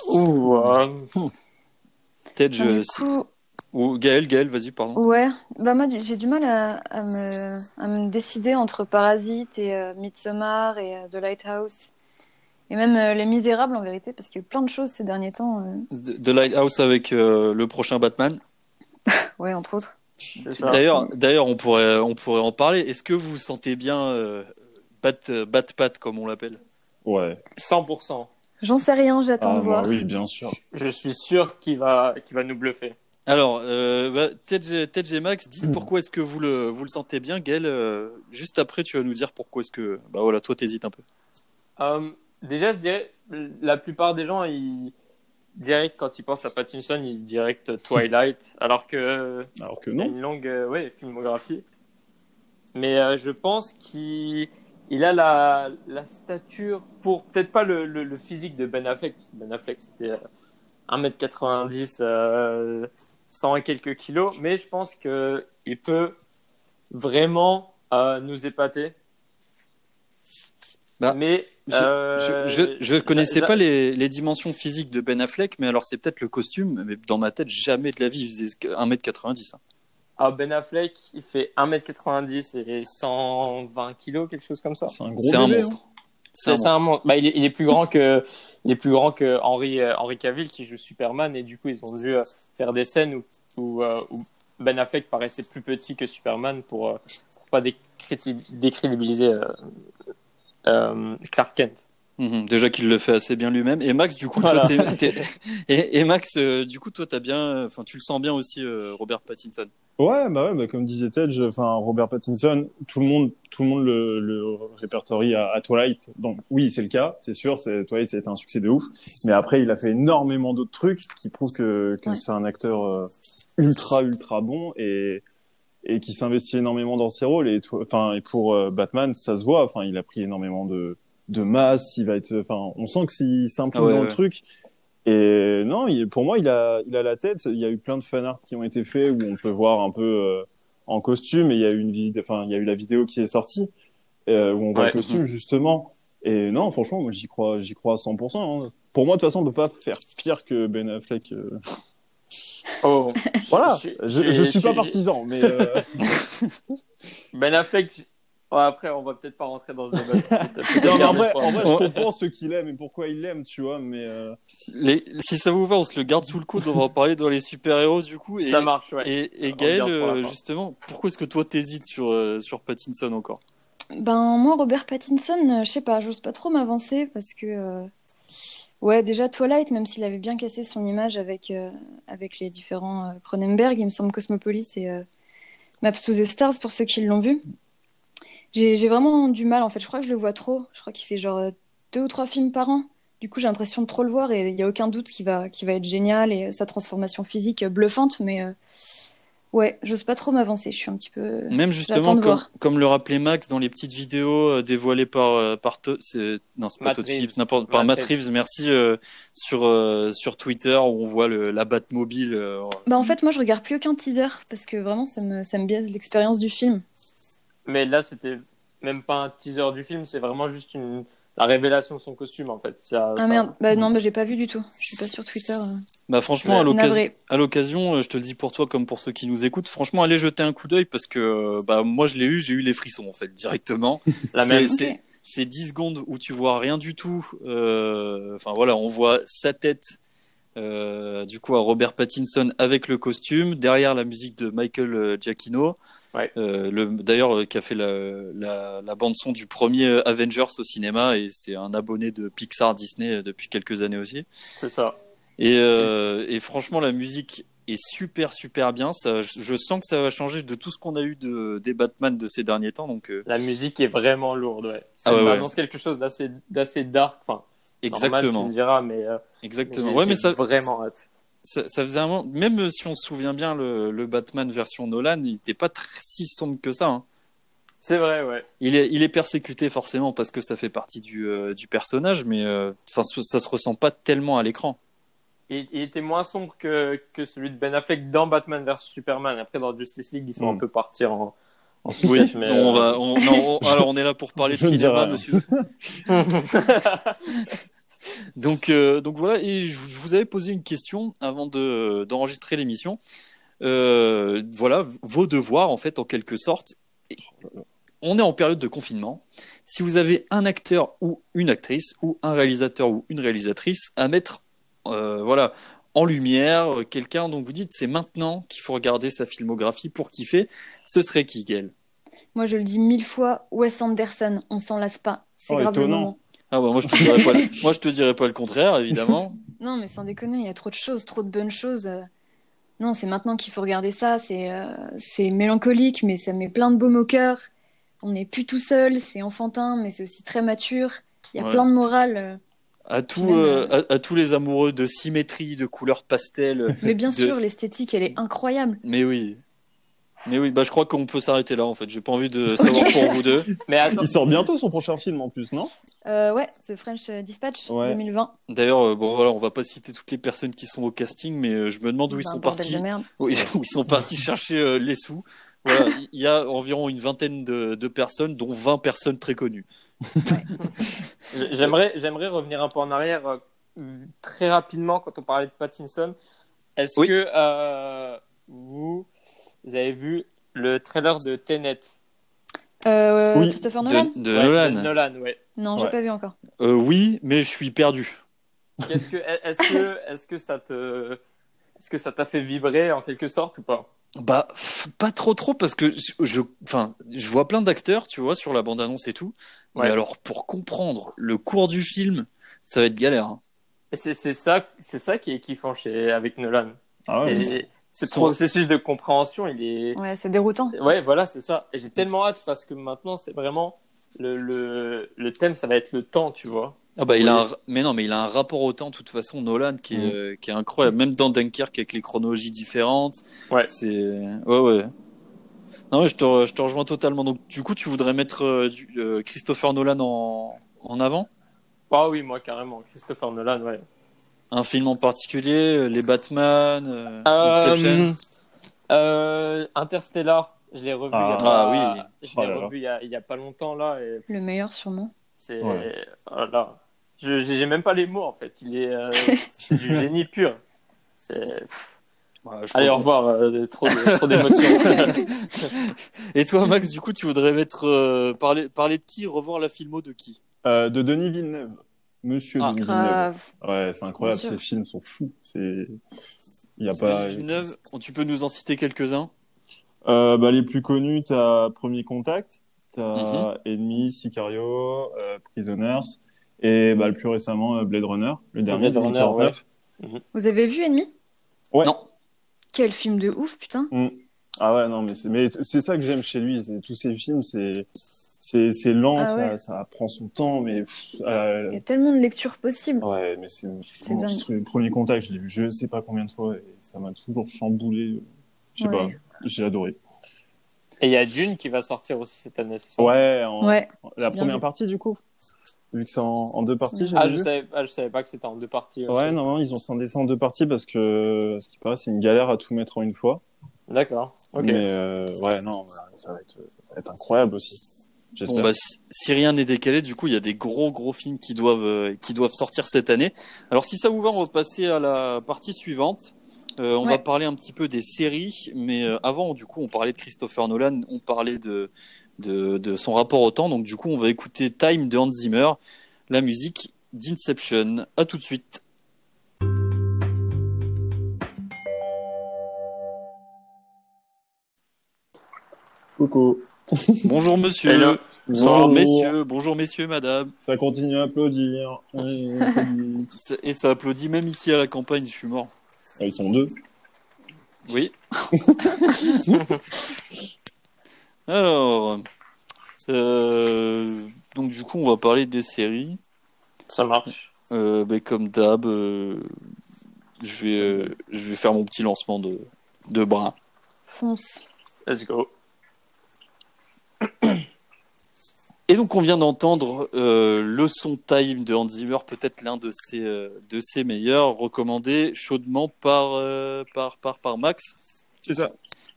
Ouh, euh, Donc, je, coup, Ou Gaël, Gaël, vas-y, pardon. Ouais, bah moi j'ai du mal à, à, me, à me décider entre Parasite et euh, Midsommar et euh, The Lighthouse. Et même euh, Les Misérables en vérité, parce qu'il y a eu plein de choses ces derniers temps. euh. The The Lighthouse avec euh, le prochain Batman. (laughs) Ouais, entre autres. D'ailleurs, d'ailleurs, on pourrait, on pourrait en parler. Est-ce que vous sentez bien euh, Bat, Bat Pat, comme on l'appelle? Ouais. 100%. J'en sais rien, j'attends Ah, de bah voir. oui, bien sûr. Je suis sûr qu'il va, qu'il va nous bluffer. Alors, euh, bah, TJ Max, dis pourquoi est-ce que vous le, vous le sentez bien, Gaël euh, Juste après, tu vas nous dire pourquoi est-ce que, bah voilà, toi t'hésites un peu. Euh, déjà, je dirais, la plupart des gens, ils direct quand ils pensent à Pattinson, ils directent Twilight, (laughs) alors que Alors que il a non. une longue euh, ouais, filmographie. Mais euh, je pense qu'il il a la, la stature pour peut-être pas le, le, le physique de Ben Affleck, parce que Ben Affleck c'était euh, 1m90, euh, 100 et quelques kilos, mais je pense que il peut vraiment euh, nous épater. Bah, mais Je, euh, je, je, je connaissais pas les, les dimensions physiques de Ben Affleck, mais alors c'est peut-être le costume, mais dans ma tête, jamais de la vie, il faisait 1m90. hein. Ah, Ben Affleck, il fait 1m90 et 120 kilos, quelque chose comme ça. C'est un gros C'est un bébé, monstre. C'est un C'est un monstre. Bah, il, est, il est plus grand que il est plus grand que Henry euh, Henry Cavill qui joue Superman et du coup ils ont dû euh, faire des scènes où, où, euh, où Ben Affleck paraissait plus petit que Superman pour, euh, pour pas décrédi- décrédibiliser euh, Clark Kent. Mhm, déjà qu'il le fait assez bien lui-même. Et Max, du coup, Voilà. toi, t'es- t'es- (laughs) et, et Max, euh, du coup, toi, t'as bien, enfin, tu le sens bien aussi, euh, Robert Pattinson. Ouais, bah ouais, bah comme disait Ted, enfin Robert Pattinson, tout le monde, tout le monde le, le répertorie à, à Twilight. Donc oui, c'est le cas, c'est sûr. C'est Twilight, ça a été un succès de ouf. Mais après, il a fait énormément d'autres trucs qui prouvent que, que Ouais. c'est un acteur euh, ultra ultra bon et et qui s'investit énormément dans ses rôles. Et to- enfin et pour euh, Batman, ça se voit. Enfin, il a pris énormément de de masse. Il va être, enfin, on sent que s'il s'implique ouais, dans ouais. le truc. Et non, il, pour moi, il a, il a la tête. Il y a eu plein de fanarts qui ont été faits où on peut voir un peu euh, en costume. Et il y a eu une enfin, il y a eu la vidéo qui est sortie euh, où on voit Ouais. le costume justement. Et non, franchement, moi, j'y crois, j'y crois à 100%. hein. Pour moi, de toute façon, on peut pas faire pire que Ben Affleck. Oh. (laughs) Voilà, Je- je suis pas partisan, mais euh, (laughs) Ben Affleck. Ouais, après, on va peut-être pas rentrer dans ce débat. (laughs) Non, mais en vrai, pour- en vrai, je comprends ce qu'il aime et pourquoi il l'aime, tu vois. Mais euh, Les, si ça vous va, on se le garde sous le coude. On va en parler dans les super-héros, du coup. Et, Ça marche, ouais. Et, et Gaël, pour euh, justement, pourquoi est-ce que toi t'hésites sur, euh, sur Pattinson encore? Ben moi Robert Pattinson, euh, je sais pas, j'ose pas trop m'avancer parce que euh, ouais déjà Twilight, même s'il avait bien cassé son image avec euh, avec les différents euh, Cronenberg, il me semble Cosmopolis et euh, Maps to the Stars pour ceux qui l'ont vu. J'ai vraiment du mal en fait. Je crois que je le vois trop. Je crois qu'il fait genre deux ou trois films par an. Du coup j'ai l'impression de trop le voir et il y a aucun doute qu'il va qu'il va être génial et sa transformation physique bluffante. Mais ouais, j'ose pas trop m'avancer. Je suis un petit peu Même justement, comme, comme le rappelait Max dans les petites vidéos euh, dévoilées par, euh, par non, c'est pas n'importe, par Matt Matt Reeves, merci, euh, sur, euh, sur Twitter où on voit le, la Batmobile. euh, Bah en fait moi je regarde plus aucun teaser parce que vraiment ça me ça me biaise l'expérience du film. Mais là, c'était même pas un teaser du film, c'est vraiment juste une... la révélation de son costume, en fait. Ça- Ah ça- merde, bah non bah j'ai pas vu du tout. Je suis pas sur Twitter. euh. Bah franchement, Ouais. à l'occasion, euh, je te le dis pour toi comme pour ceux qui nous écoutent, franchement, allez jeter un coup d'œil parce que euh, bah moi je l'ai eu, j'ai eu les frissons en fait directement. (laughs) La même. c'est- Ok. C'est 10 secondes où tu vois rien du tout. euh, Enfin voilà, on voit sa tête. euh, du coup, à Robert Pattinson avec le costume, derrière la musique de Michael euh, Giacchino, Ouais. euh, le d'ailleurs euh, qui a fait la, la, la bande son du premier Avengers au cinéma et c'est un abonné de Pixar Disney euh, depuis quelques années aussi. C'est ça. Et, euh, et franchement, la musique est super super bien. Ça, je je sens que ça va changer de tout ce qu'on a eu de, des Batman de ces derniers temps. Donc La musique est vraiment lourde, ouais. Ça, Ah ouais, ça annonce quelque chose d'assez, d'assez dark. Enfin, normal, tu exactement, me diras, mais, exactement. j'ai- Ouais, mais ça, vraiment hâte. Ça, ça faisait un moment, même si on se souvient bien le, le Batman version Nolan, il n'était pas très, si sombre que ça. hein. C'est vrai, ouais. Il est, il est persécuté forcément parce que ça fait partie du, euh, du personnage, mais euh, enfin, ça, ça se ressent pas tellement à l'écran. Il, il était moins sombre que, que celui de Ben Affleck dans Batman vs Superman. Après, dans Justice League, ils sont un peu partis en, en Hmm. Oui, mais, on euh, va, on, non, on- alors on est là pour parler de (laughs) cinéma, monsieur. (laughs) (laughs) Donc, euh, donc voilà, et je je vous avais posé une question avant de d'enregistrer l'émission. euh, voilà, vos devoirs en fait en quelque sorte. On est en période de confinement. Si vous avez un acteur ou une actrice ou un réalisateur ou une réalisatrice à mettre, euh, voilà, en lumière, quelqu'un dont vous dites c'est maintenant qu'il faut regarder sa filmographie pour kiffer, ce serait qui, Gaël Moi, je le dis mille fois, Wes Anderson, on s'en lasse pas. C'est Oh, grave le étonnant. Ah bah, moi je te dirais pas, le- (laughs) moi je te dirais pas le contraire évidemment. (laughs) Non, mais sans déconner, il y a trop de choses, trop de bonnes choses. euh. Non, c'est maintenant qu'il faut regarder ça. C'est euh, c'est mélancolique, mais ça met plein de baume au cœur. On n'est plus tout seul, c'est enfantin, mais c'est aussi très mature. Il y a Ouais. plein de morale. euh. À, tout, Même, euh, à, à tous les amoureux de symétrie, de couleurs pastel. (laughs) Mais bien De- sûr, l'esthétique, elle est incroyable. Mais oui. Mais oui, bah je crois qu'on peut s'arrêter là en fait. J'ai pas envie de savoir pour vous deux. (laughs) Mais attends, Il sort bientôt son prochain film en plus, non? Euh, ouais, The French Dispatch Ouais. 2020. D'ailleurs, euh, bon voilà, on va pas citer toutes les personnes qui sont au casting, mais euh, je me demande où ils sont bordel partis. de merde. (laughs) Oui, où ils sont partis chercher euh, les sous. Voilà, il y a environ une vingtaine de, de personnes, dont 20 personnes très connues. (laughs) j'aimerais, j'aimerais revenir un peu en arrière très rapidement quand on parlait de Pattinson. Est-ce Oui. que euh, vous, vous avez vu le trailer de Tenet Euh, Oui. Christopher Nolan de Ouais, Nolan. de Nolan, ouais. Non, j'ai Ouais. pas vu encore. Euh, oui, mais je suis perdu. Qu'est-ce que, est-ce que, (laughs) est-ce que ça te, est-ce que ça t'a fait vibrer en quelque sorte ou pas? Bah, pas trop trop, parce que je, enfin, je vois plein d'acteurs, tu vois, sur la bande-annonce et tout. Mais alors, pour comprendre le cours du film, ça va être galère. hein. Et c'est, ça, c'est ça qui est kiffant chez, avec Nolan. Ah ouais, ce processus de compréhension, il est, Ouais, c'est déroutant. Ouais, voilà, c'est ça. Et j'ai tellement hâte parce que maintenant, c'est vraiment le, le, le thème, ça va être le temps, tu vois. Ah bah, il a un, mais non, mais il a un rapport au temps, de toute façon, Nolan, qui est, euh, qui est incroyable. Même dans Dunkirk, avec les chronologies différentes. Ouais. C'est, ouais, ouais. Non, ouais, je te, re- je te rejoins totalement. Donc, du coup, tu voudrais mettre euh, du- euh, Christopher Nolan en, en avant? Ah oui, moi, carrément. Christopher Nolan, ouais. Un film en particulier, euh, les Batman, euh, Euh, Inception. euh, Interstellar, je l'ai revu. Ah. il y a Ah pas- oui. Je l'ai revu il y, a, il y a pas longtemps, là. Et Le meilleur, sûrement. c'est. Ouais. oh là. Je j'ai même pas les mots, en fait. Il est. euh, (laughs) c'est du génie pur. C'est. Ouais, je Allez, au revoir. euh, trop d'émotions. (laughs) Et toi, Max, du coup, tu voudrais mettre euh, parler parler de qui, revoir la filmo de qui? Euh, de Denis Villeneuve. Monsieur Ah. Grave. Ouais, c'est incroyable, ces films sont fous. C'est... Il y a pas... Villeneuve, tu peux nous en citer quelques-uns? Euh, bah, les plus connus, t'as Premier Contact, t'as Mhm. Ennemi, Sicario, euh, Prisoners, et bah, le plus récemment, euh, Blade Runner, le dernier, Blade Runner, 2049. Vous avez vu Ennemi? Ouais. Non. Quel film de ouf, putain. Ah ouais, non, mais c'est, mais c'est ça que j'aime chez lui, c'est tous ces films, c'est, c'est, c'est lent, Ah ça, ouais. ça prend son temps, mais pff, euh, Il y a tellement de lectures possibles. ouais, mais c'est, C'est monstrueux. Premier Contact, je l'ai vu je sais pas combien de fois, et ça m'a toujours chamboulé. Je sais Ouais. pas, j'ai adoré. Et il y a Dune qui va sortir aussi cette année, c'est ça? Ouais, en- Ouais. la première vu. partie du coup, vu que c'est en, en deux parties. Ah, je savais, ah, je savais pas que c'était en deux parties. Ouais, non, non, ils ont scindé ça en deux parties parce que, ce qui paraît, c'est une galère à tout mettre en une fois. D'accord. Ok. Mais euh, ouais, non, ça va, être, ça va être incroyable aussi. Bon, bah, si, rien n'est décalé, du coup, il y a des gros gros films qui doivent euh, qui doivent sortir cette année. Alors, si ça vous va, on va passer à la partie suivante. Euh, on va parler un petit peu des séries, mais euh, avant, du coup, on parlait de Christopher Nolan, on parlait de, de de son rapport au temps. Donc, du coup, on va écouter Time de Hans Zimmer, la musique d'Inception. À tout de suite. Coucou. Bonjour monsieur. Hello. Bonjour Bonjour. messieurs. Bonjour messieurs, madame. Ça continue à applaudir. (laughs) Et ça applaudit même ici à la campagne. Je suis mort. Ah, Ils sont deux. Oui. (laughs) Alors, euh, donc du coup, on va parler des séries. Ça marche. Euh, ben, comme d'hab, euh, je vais, euh, je vais faire mon petit lancement de, de bras. Fonce. Let's go. Et donc, on vient d'entendre euh, le son Time de Hans Zimmer, peut-être l'un de ses, euh, de ses meilleurs, recommandé chaudement par, euh, par, par, par Max. C'est ça.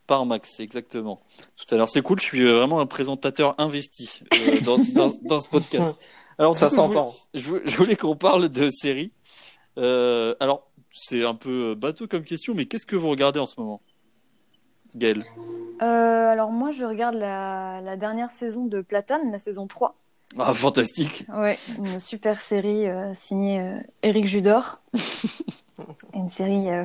Par Max, exactement. Tout à l'heure, c'est cool. Je suis vraiment un présentateur investi dans, (laughs) dans, dans ce podcast. Alors, Ça s'entend. Je, je voulais qu'on parle de séries. Alors, c'est un peu bateau comme question, mais qu'est-ce que vous regardez en ce moment? Gaël Euh, alors moi, je regarde la, la dernière saison de Platane, la saison 3. Ah, fantastique. Ouais, une super série euh, signée euh, Eric Judor. (laughs) une série euh,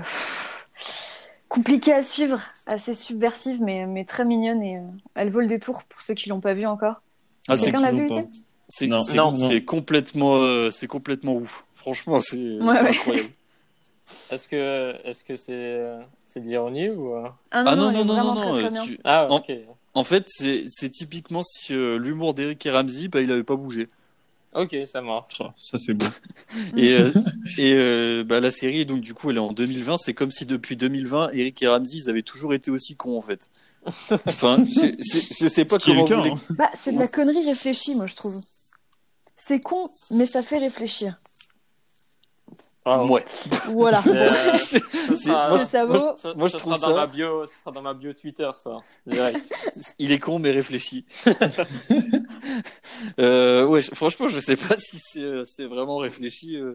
compliquée à suivre, assez subversive, mais, mais très mignonne et euh, elle vaut le détour pour ceux qui l'ont pas vue encore. Ah, c'est Quelqu'un l'a vu ici? c'est Non. c'est- complètement, euh, c'est complètement ouf. Franchement, c'est c'est Ouais, ouais. incroyable. Est-ce que est-ce que c'est c'est de l'ironie ou euh Ah non, Ah non, non, non, non, non, très non, très tu- Ah Non. ok. En fait, c'est c'est typiquement si euh, l'humour d'Eric et Ramsey, bah, il avait pas bougé. Ok, ça marche. Ah, Ça, c'est beau. (laughs) Et, euh, et euh, bah, la série, donc du coup, elle est en 2020. C'est comme si depuis 2020, Eric et Ramsey, ils avaient toujours été aussi cons, en fait. (laughs) Enfin, je, je- je sais pas comment les- hein. Bah, c'est de la connerie réfléchie, moi, je trouve. C'est con, mais ça fait réfléchir. Ah, Ouais. Voilà. (laughs) C'est, euh, (laughs) ça Moi, je- ça vaut- ça- moi, je ça trouve sera dans ma bio, ça sera dans ma bio Twitter, ça. Il est con, mais réfléchi. (laughs) euh, ouais, je- franchement, je sais pas si c'est euh, vraiment réfléchi. euh.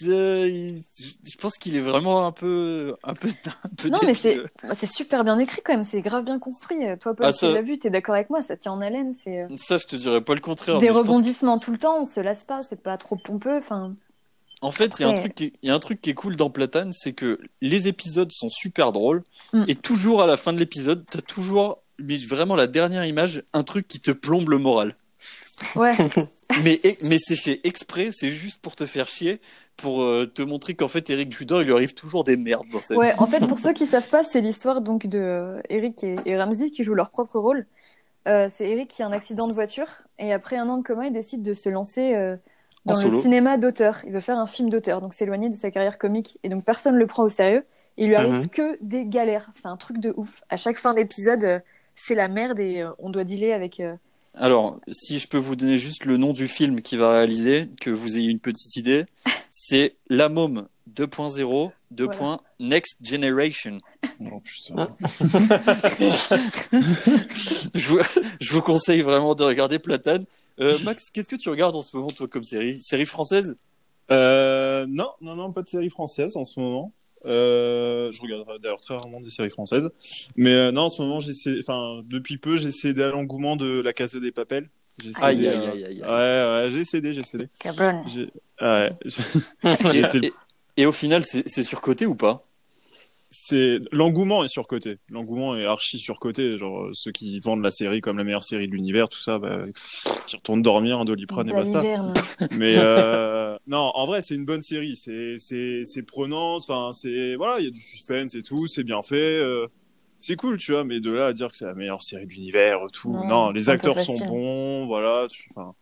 Je pense qu'il est vraiment un peu, un peu, un peu Non, mais c'est bah, c'est super bien écrit quand même, c'est grave bien construit. Toi, Paul, Ah, tu l'as vu, t'es d'accord avec moi, ça tient en haleine, c'est Ça, je te dirais pas le contraire. des rebondissements tout le temps, on se lasse pas, c'est pas trop pompeux. Enfin, En fait, il y a un Après- truc qui est, il y a un truc qui est cool dans Platane, c'est que les épisodes sont super drôles Mm. et toujours à la fin de l'épisode, t'as toujours mais vraiment la dernière image, un truc qui te plombe le moral. ouais. (laughs) mais mais c'est fait exprès, c'est juste pour te faire chier, pour euh, te montrer qu'en fait Eric Judor, il lui arrive toujours des merdes dans sa vie. Ouais, en fait, pour (laughs) ceux qui savent pas, c'est l'histoire donc de euh, Eric et, et Ramsey qui jouent leur propre rôle. Euh, c'est Eric qui a un accident de voiture et après un an de coma, il décide de se lancer euh, En dans le solo. cinéma d'auteur. Il veut faire un film d'auteur, donc s'éloigner de sa carrière comique et donc personne le prend au sérieux. Il lui arrive Mhm. que des galères. C'est un truc de ouf. À chaque fin d'épisode, euh, c'est la merde et euh, on doit dealer avec. euh, Alors, si je peux vous donner juste le nom du film qu'il va réaliser, que vous ayez une petite idée, (laughs) c'est La Môme 2.0, 2. Voilà. Next Generation. Oh, putain. (laughs) je, vous, je vous conseille vraiment de regarder Platane. Euh, Max, qu'est-ce que tu regardes en ce moment, toi, comme série? Série française? Euh, non, non, non, pas de série française en ce moment. Euh, je regarde d'ailleurs très rarement des séries françaises. Mais euh, non, en ce moment, j'essaie, enfin, depuis peu, j'ai cédé à l'engouement de la Casa des Papels. J'ai Aïe, cédé, aïe, aïe, aïe, aïe. Ouais, ouais, j'ai cédé, j'ai cédé. Cabron. J'ai- Ouais. et, (laughs) J'ai été- et- et au final, c'est c'est surcoté ou pas? C'est l'engouement est surcoté. L'engouement est archi surcoté. Genre euh, ceux qui vendent la série comme la meilleure série de l'univers, tout ça, bah, qui retournent dormir un doliprane et basta. (laughs) Mais euh, non, en vrai, c'est une bonne série. C'est c'est c'est prenant. Enfin, c'est voilà, il y a du suspense et tout. C'est bien fait. euh, c'est cool, tu vois. Mais de là à dire que c'est la meilleure série de l'univers, tout. Non, les acteurs sont bons. Voilà. Enfin.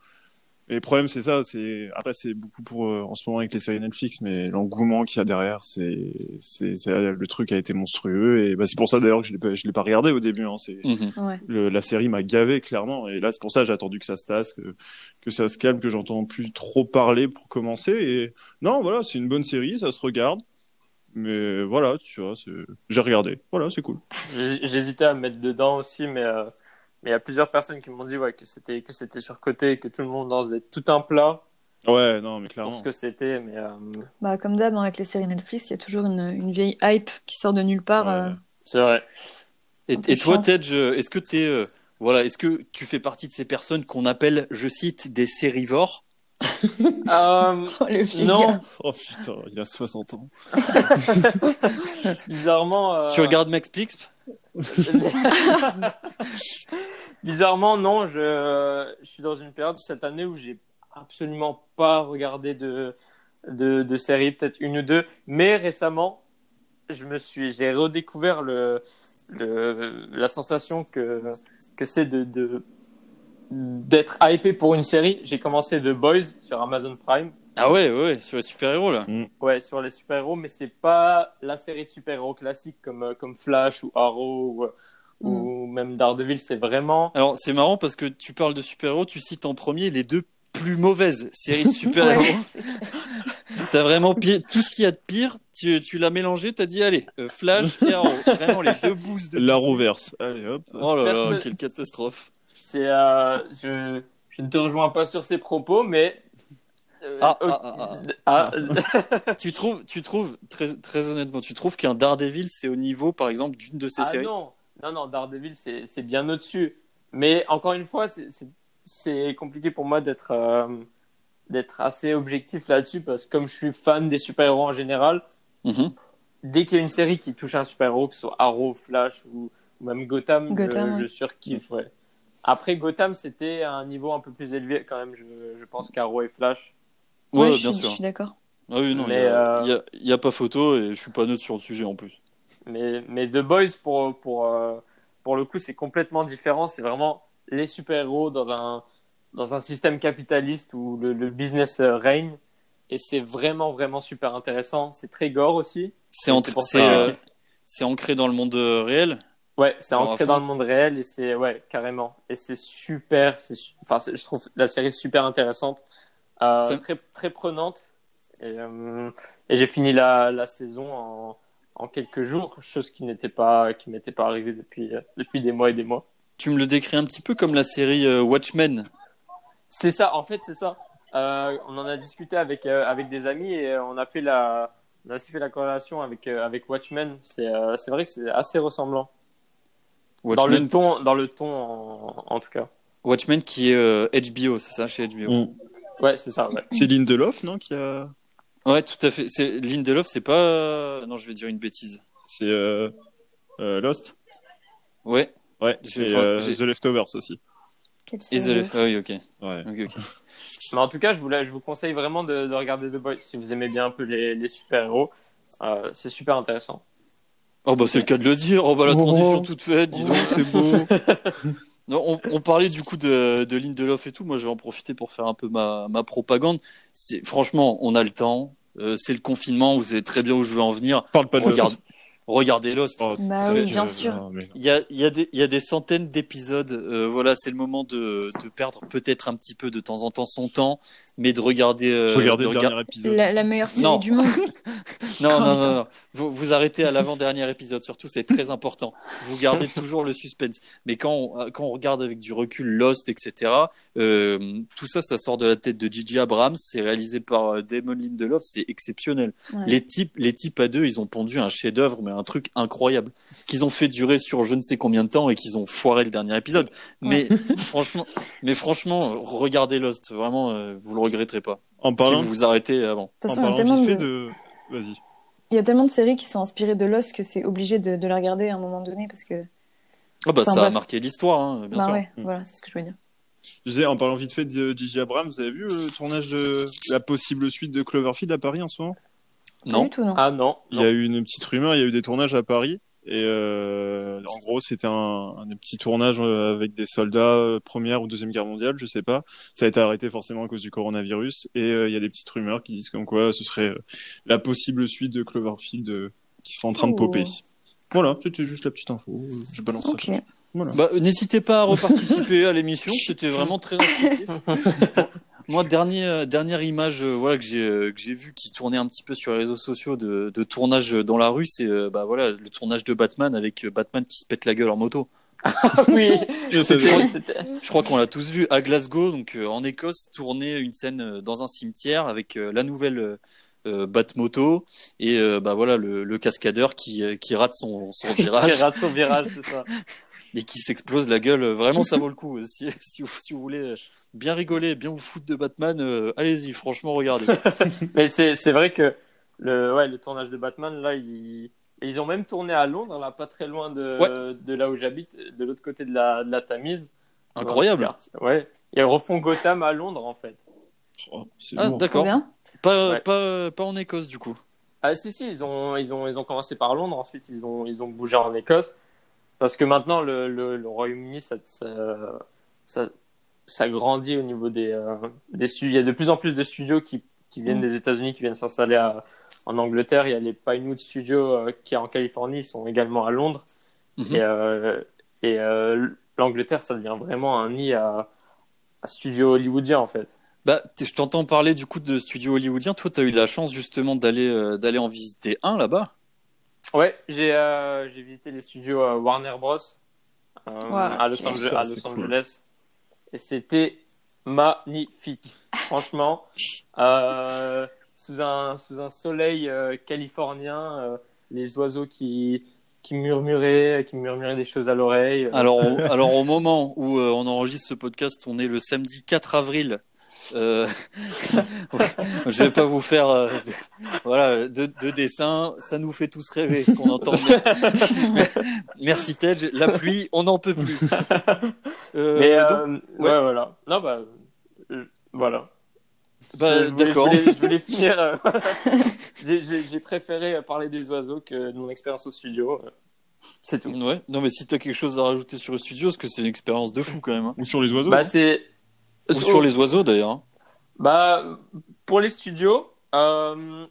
Et le problème, c'est ça. C'est après, c'est beaucoup pour euh, en ce moment avec les séries Netflix, mais l'engouement qu'il y a derrière, c'est c'est c'est- le truc a été monstrueux. Et bah, c'est pour ça d'ailleurs que je l'ai pas je l'ai pas regardé au début. Hein, c'est Mhm. Ouais. le- la série m'a gavé clairement et là c'est pour ça que j'ai attendu que ça se tasse que, que ça se calme que j'entends plus trop parler pour commencer et non voilà c'est une bonne série ça se regarde mais voilà tu vois c'est- j'ai regardé voilà c'est cool J'hésitais à me mettre dedans aussi, mais euh, mais il y a plusieurs personnes qui m'ont dit ouais, que c'était que c'était surcoté, que tout le monde en faisait tout un plat ouais non mais pour clairement ce que c'était. Mais euh, Bah, comme d'hab, hein, avec les séries Netflix, il y a toujours une, une vieille hype qui sort de nulle part. Ouais. euh. c'est vrai. Et, peu et toi, euh, est-ce que t'es, euh, voilà, est-ce que tu fais partie de ces personnes qu'on appelle, je cite, des sérivores? (laughs) Euh, Oh, non, oh putain il a 60 ans (laughs) bizarrement. euh, Tu regardes Max Plix (laughs) Bizarrement, non. Je, suis dans une période cette année où j'ai absolument pas regardé de, de, peut-être une ou deux. Mais récemment, je me suis, j'ai redécouvert le, la sensation que, que c'est de, d'être hypé pour une série. J'ai commencé The Boys sur Amazon Prime. Ah ouais, ouais, sur les super-héros là. Ouais, sur les super-héros, mais c'est pas la série de super-héros classique comme, euh, comme Flash ou Arrow ou, ou même Daredevil. C'est vraiment. Alors, c'est marrant parce que tu parles de super-héros, tu cites en premier les deux plus mauvaises séries de super-héros. Ouais, (laughs) T'as vraiment pi- tout ce qu'il y a de pire, tu, tu l'as mélangé, t'as dit allez, euh, Flash et Arrow. (laughs) Vraiment les deux boosts de la reverse allez hop Oh là là, Personne- quelle catastrophe. C'est, euh, je, je ne te rejoins pas sur ces propos, mais. Euh, Ah, ah, ah, Ah, (laughs) Tu trouves, tu trouves très, très honnêtement, tu trouves qu'un Daredevil c'est au niveau, par exemple, d'une de ces ah séries? non, non, non, Daredevil, c'est bien au-dessus. Mais encore une fois, c'est compliqué pour moi d'être euh, d'être assez objectif là-dessus parce que comme je suis fan des super-héros en général, Mhm. dès qu'il y a une série qui touche un super-héros, que ce soit Arrow, Flash ou, ou même Gotham, Gotham, je, ouais. je surkiffe. ouais. Après, Gotham, c'était un niveau un peu plus élevé quand même, je, je pense, qu'Arrow et Flash. Ouais, je, bien suis, sûr. je suis d'accord. Ah oui, non, il Mais, y, a- euh, a, pas photo et je suis pas neutre sur le sujet en plus. Mais, mais The Boys, pour, pour, euh, pour le coup, c'est complètement différent. C'est vraiment les super-héros dans un, dans un système capitaliste où le, le business euh, règne. Et c'est vraiment, vraiment super intéressant. C'est très gore aussi. C'est je euh, ancré dans le monde réel? Ouais, c'est ancré dans le monde réel et c'est, ouais, carrément. Et c'est super, enfin, je trouve la série super intéressante, euh, très, très prenante. Et, euh, et j'ai fini la, la saison en, en quelques jours, chose qui n'était pas, qui m'était pas arrivée depuis, euh, depuis des mois et des mois. Tu me le décris un petit peu comme la série euh, Watchmen. C'est ça, en fait, c'est ça. Euh, on en a discuté avec, euh, avec des amis et on a fait la, on a aussi fait la corrélation avec, euh, avec Watchmen. C'est, euh, c'est vrai que c'est assez ressemblant. Dans le ton, dans le ton en, en tout cas. Watchmen qui est euh, HBO, c'est ça, chez HBO. Mm. Ouais, c'est ça, ouais. C'est Lindelof, non qui a... Ouais, tout à fait. C'est Lindelof, c'est pas. Non, je vais dire une bêtise. C'est euh, euh, Lost? Ouais. Ouais, J'ai- et enfin, euh, The Leftovers aussi. Et The- ah oui, ok. Ouais. (laughs) Mais en tout cas, je vous, la- je vous conseille vraiment de, de regarder The Boys si vous aimez bien un peu les, les super-héros. Euh, c'est super intéressant. Oh bah c'est le cas de le dire. Oh bah la Oh. transition toute faite, dis donc. c'est beau. (laughs) Non, on, on parlait du coup de, de Lindelof et tout. Moi, je vais en profiter pour faire un peu ma, ma propagande. C'est franchement, on a le temps. Euh, c'est le confinement. Vous savez très bien où je veux en venir. Parle pas de Regarde. Regardez Lost. Oh, Bah oui, bien sûr. Il y a, il y, a des- il y a des centaines d'épisodes. Euh, voilà, c'est le moment de, de perdre peut-être un petit peu de temps en temps son temps, mais de regarder. euh, Regardez de le regard- dernier épisode. La, la meilleure série Non. du monde. (laughs) Non, non, non, non. (laughs) Vous, vous arrêtez à l'avant-dernier épisode, surtout, c'est très important. Vous gardez (laughs) toujours le suspense. Mais quand on, quand on regarde avec du recul Lost, etc., euh, tout ça, ça sort de la tête de Gigi Abrams. C'est réalisé par euh, Damon Lindelof. C'est exceptionnel. Ouais. Les types, les types à deux, ils ont pondu un chef-d'œuvre, mais un truc incroyable, qu'ils ont fait durer sur je ne sais combien de temps et qu'ils ont foiré le dernier épisode. Mais (laughs) franchement, mais franchement, regardez Lost. Vraiment, euh, vous le regretterez pas. En Si parlant, vous vous arrêtez avant. En façon, il y, a parlant tellement vite fait de... de... Vas-y. il y a tellement de séries qui sont inspirées de Lost que c'est obligé de, de la regarder à un moment donné parce que. Ah bah Enfin, ça a marqué l'histoire, hein, bien bah sûr. ouais, Mm. voilà, c'est ce que je voulais dire. Je disais, en parlant vite fait de Gigi Abrams, vous avez vu le tournage de la possible suite de Cloverfield à Paris en ce moment? Non. du tout, non. Ah non, Il y a eu une petite rumeur, il y a eu des tournages à Paris. Et euh, en gros, c'était un, un petit tournage euh, avec des soldats euh, première ou deuxième guerre mondiale, je sais pas. Ça a été arrêté forcément à cause du coronavirus. Et euh, il y a des petites rumeurs qui disent comme quoi ce serait la possible suite de Cloverfield euh, qui serait en train de Oh. popper. Voilà, c'était juste la petite info. Je balance ça. Ok. Voilà. Bah, n'hésitez pas à reparticiper à l'émission, c'était vraiment très instructif. (laughs) Moi, dernier, euh, dernière image euh, voilà, que j'ai euh, que j'ai vue qui tournait un petit peu sur les réseaux sociaux de, de tournage dans la rue, c'est euh, bah, voilà, le tournage de Batman avec Batman qui se pète la gueule en moto. Ah oui, (laughs) (laughs) Je crois qu'on l'a tous vu à Glasgow, donc euh, en Écosse, tourner une scène euh, dans un cimetière avec euh, la nouvelle euh, euh, Batmoto et euh, bah voilà le, le cascadeur qui, qui rate son, son Il virage rate son virage, c'est ça. (laughs) et qui s'explose la gueule. Vraiment, ça vaut le coup. Si, si, vous, si vous voulez bien rigoler, bien vous foutre de Batman, euh, allez-y, franchement, regardez. (laughs) Mais c'est c'est vrai que le, ouais, le tournage de Batman, là, ils, ils ont même tourné à Londres, là, pas très loin de, Ouais. de là où j'habite, de l'autre côté de la, de la Tamise. Incroyable. Ouais. Et ils refont Gotham à Londres, en fait. Oh, c'est Ah, d'accord. bien. Pas, Ouais. pas, pas en Écosse, du coup. Ah si si ils ont ils ont ils ont commencé par Londres ensuite ils ont ils ont bougé en Écosse parce que maintenant le le, le Royaume-Uni ça, ça ça ça grandit au niveau des euh, des studios il y a de plus en plus de studios qui qui viennent Mm. des États-Unis qui viennent s'installer en Angleterre il y a les Pinewood Studios euh, qui est en Californie ils sont également à Londres Mhm. et euh, et euh, l'Angleterre ça devient vraiment un nid à à studio hollywoodien en fait Bah, je t'entends parler du coup de studio hollywoodien. Toi, tu as eu la chance justement d'aller euh, d'aller en visiter un là-bas? Ouais, j'ai euh, j'ai visité les studios euh, Warner Bros. euh, à Los, c'est- Ange- ça, à c'est Los cool. Angeles. C'était magnifique. Franchement, euh, sous, un, soleil euh, californien, euh, les oiseaux qui, murmurait, qui murmurait des choses à l'oreille. Alors, alors au moment où on enregistre ce podcast, on est le samedi 4 avril. Euh, (laughs) je vais pas vous faire euh, de, voilà de, de dessin, ça nous fait tous rêver qu'on entend. (laughs) Merci Ted, la pluie, on n'en peut plus. Euh, Mais, donc, ouais. ouais. voilà. Non bah voilà. Bah, d'accord. Je, voulais finir. J'ai préféré parler des oiseaux que de mon expérience au studio. C'est tout. Ouais. Non, mais si t'as quelque chose à rajouter sur le studio, parce que c'est une expérience de fou quand même. Hein. Ou sur les oiseaux. Bah, c'est. Ou sur les oiseaux d'ailleurs. Hein. Bah, pour les studios, euh,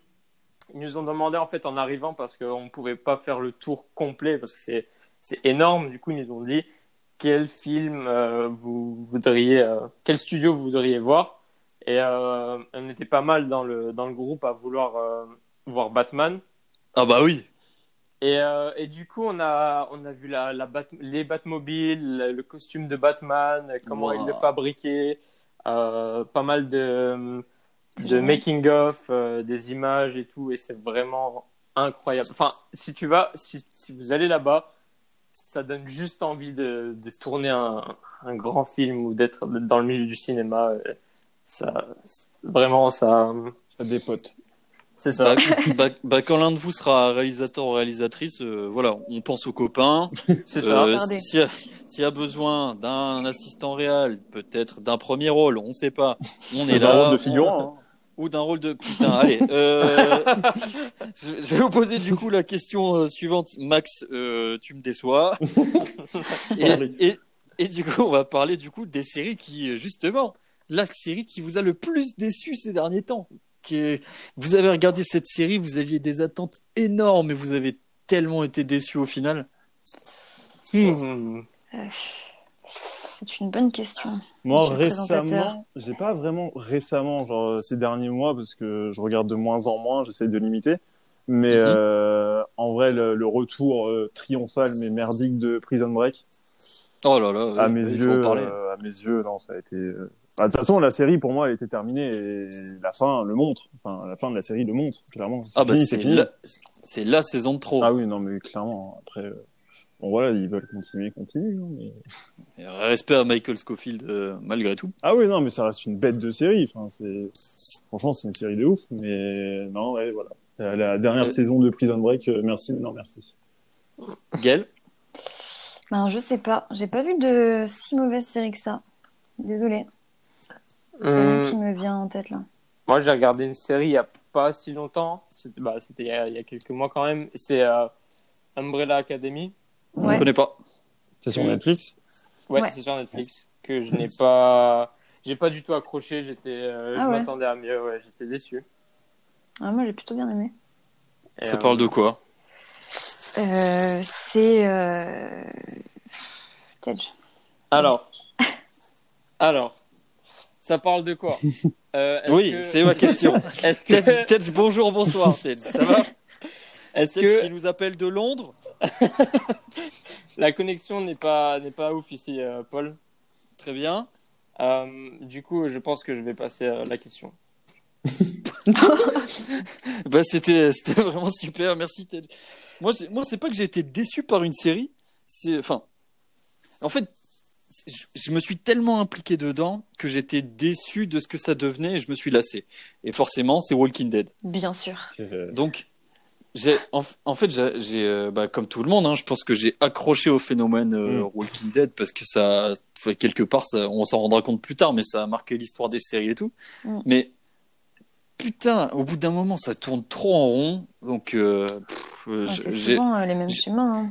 ils nous ont demandé en fait en arrivant parce qu'on ne pouvait pas faire le tour complet parce que c'est c'est énorme. Du coup, ils nous ont dit quel film euh, vous voudriez, euh, quel studio vous voudriez voir? Et euh, on était pas mal dans le, dans le groupe à vouloir voir Batman. Ah bah oui. Et, euh, et du coup, on a, on a vu la, la les Batmobiles, le costume de Batman, comment il le fabriquait, pas mal de, de making-of, des images et tout. Et c'est vraiment incroyable. Enfin, si tu vas, si, si vous allez là-bas, ça donne juste envie de, de tourner un, un, grand film ou d'être dans le milieu du cinéma ça, vraiment, ça, ça dépote. C'est ça. Bah, bah, bah, quand l'un de vous sera réalisateur ou réalisatrice, euh, voilà, on pense aux copains. (laughs) C'est ça. Euh, S'il y, y, a besoin d'un assistant réel, peut-être d'un premier rôle, on ne sait pas. On est là. D'un rôle de figurant. Hein. Ou d'un rôle de putain. Allez, euh, (laughs) je vais vous poser du coup la question euh, suivante. Max, euh, tu me déçois. (laughs) et, et, et, du coup, on va parler du coup des séries qui justement la série qui vous a le plus déçu ces derniers temps. Vous avez regardé cette série, vous aviez des attentes énormes et vous avez tellement été déçu au final. Hmm. Euh, c'est une bonne question. Moi, récemment, j'ai pas vraiment récemment, genre ces derniers mois, parce que je regarde de moins en moins, j'essaie de limiter. Mais mhm. euh, en vrai, le, retour euh, triomphal mais merdique de Prison Break. Oh là là, à mes yeux, à mes yeux, non, ça a été de toute façon, la série pour moi elle était terminée et la fin le montre. Enfin, la fin de la série le montre clairement. Ah bah c'est la... c'est la saison de trop. Ah oui, non mais clairement. Après, euh, bon voilà, ils veulent continuer, continuer. Hein, mais... respect à Michael Scofield euh, malgré tout. Ah oui, non mais ça reste une bête de série. Enfin, c'est franchement c'est une série de ouf. Mais non, ouais, voilà. La, dernière euh, saison de Prison Break, merci, non merci. Gaël? Ben, je sais pas, j'ai pas vu de si mauvaise série que ça. Désolée. Hum... qui me vient en tête là. Moi, j'ai regardé une série il n'y a pas si longtemps. C'était bah, il, y a, il y a quelques mois quand même. C'est euh, Umbrella Academy. Ouais. Je ne connais pas. C'est sur Netflix? Ouais, ouais. c'est sur Netflix. Que je n'ai pas. J'ai pas du tout accroché. J'étais, euh, ah je ouais. m'attendais à mieux. Ouais, j'étais déçu. Ah, moi, j'ai plutôt bien aimé. Et Ça euh... parle de quoi? Euh, C'est. Euh... Alors. (laughs) Alors. Ça parle de quoi? (laughs) Euh, Oui, que... c'est ma question. (laughs) Est-ce que... Tej, bonjour, bonsoir, Tej. Ça va? (laughs) Est-ce que qui nous appelle de Londres La connexion n'est pas n'est pas ouf ici, euh, Paul. Très bien. Euh, du coup, je pense que je vais passer à la question. bah, c'était c'était vraiment super, merci Tej. Moi, moi, c'est pas que j'ai été déçu par une série. C'est enfin, en fait, je me suis tellement impliqué dedans que j'étais déçu de ce que ça devenait et je me suis lassé. Et forcément, c'est Walking Dead. Bien sûr. (laughs) Donc, j'ai, en, fait, j'ai, euh, bah, comme tout le monde, hein, je pense que j'ai accroché au phénomène euh, mm. Walking Dead parce que ça, quelque part, ça, on s'en rendra compte plus tard, mais ça a marqué l'histoire des séries et tout. Mm. Mais putain, au bout d'un moment, ça tourne trop en rond. Donc, euh, c'est souvent les mêmes. Hein.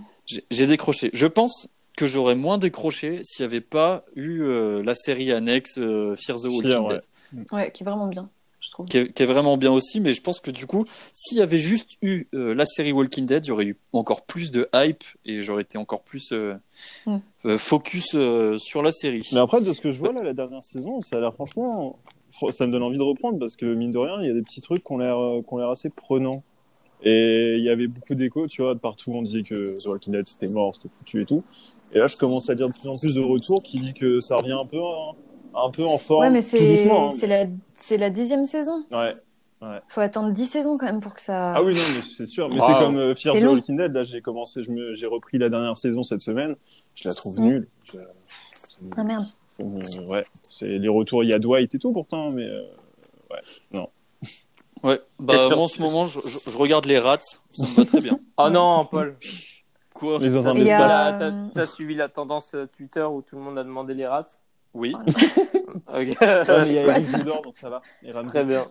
J'ai décroché. Je pense que j'aurais moins décroché s'il n'y avait pas eu euh, la série annexe euh, Fear the Walking Dead. Ouais. qui est vraiment bien. Je trouve. Qui, est, vraiment bien aussi, mais je pense que du coup, s'il y avait juste eu euh, la série Walking Dead, aurait eu encore plus de hype et j'aurais été encore plus mm. focus sur la série. Mais après, de ce que je vois là, la dernière saison, ça a l'air franchement, ça me donne envie de reprendre parce que mine de rien, il y a des petits trucs qui ont l'air, qui ont l'air assez prenants. Et il y avait beaucoup d'échos, tu vois, de partout on disait que The Walking Dead c'était mort, c'était foutu et tout. Et là, je commence à dire de plus en plus de retours qui dit que ça revient un peu, un peu en forme. Ouais, mais c'est hein. c'est la, la dixième saison. Ouais. Ouais. Faut attendre 10 saisons quand même pour que ça. Ah oui, non, mais c'est sûr. Mais Wow. c'est comme euh, Fear the. Walking Dead. Là, j'ai commencé, je me, j'ai repris la dernière saison cette semaine. Je la trouve nulle. Je- Ah merde. me- ouais, c'est les retours. Il y a Dwight et tout pourtant, mais euh, Ouais, bah, T'es sûr- moi en ce moment, je, je- je regarde les rats, ça me va très bien. Oh non, Paul. Quoi mais dans un espace. t'as- t'as suivi la tendance euh, Twitter où tout le monde a demandé les rats Oui. (laughs) Ok. (laughs) Ouais, mais il y a donc ça va. Et Ramsey. Très bien.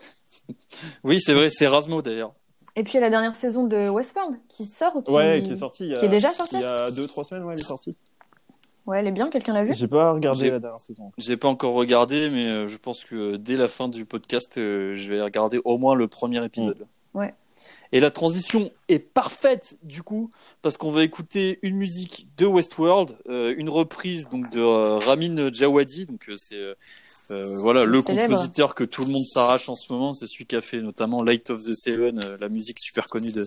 Oui, c'est vrai, c'est Rasmo d'ailleurs. Et puis il y a la dernière saison de Westworld qui sort ou qui... Ouais, qui est sorti. Il y a, qui est déjà sorti Il y a deux, trois semaines, ouais, elle est sortie. Ouais, elle est bien, quelqu'un l'a vu J'ai pas regardé J'ai- la dernière saison. J'ai pas encore regardé, mais euh, je pense que euh, dès la fin du podcast, euh, je vais regarder au moins le premier épisode. Ouais. Et la transition est parfaite du coup, parce qu'on va écouter une musique de Westworld, euh, une reprise donc de euh, Ramin Djawadi, donc euh, c'est voilà le compositeur que tout le monde s'arrache en ce moment, c'est celui qui a fait notamment Light of the Seven, la musique super connue de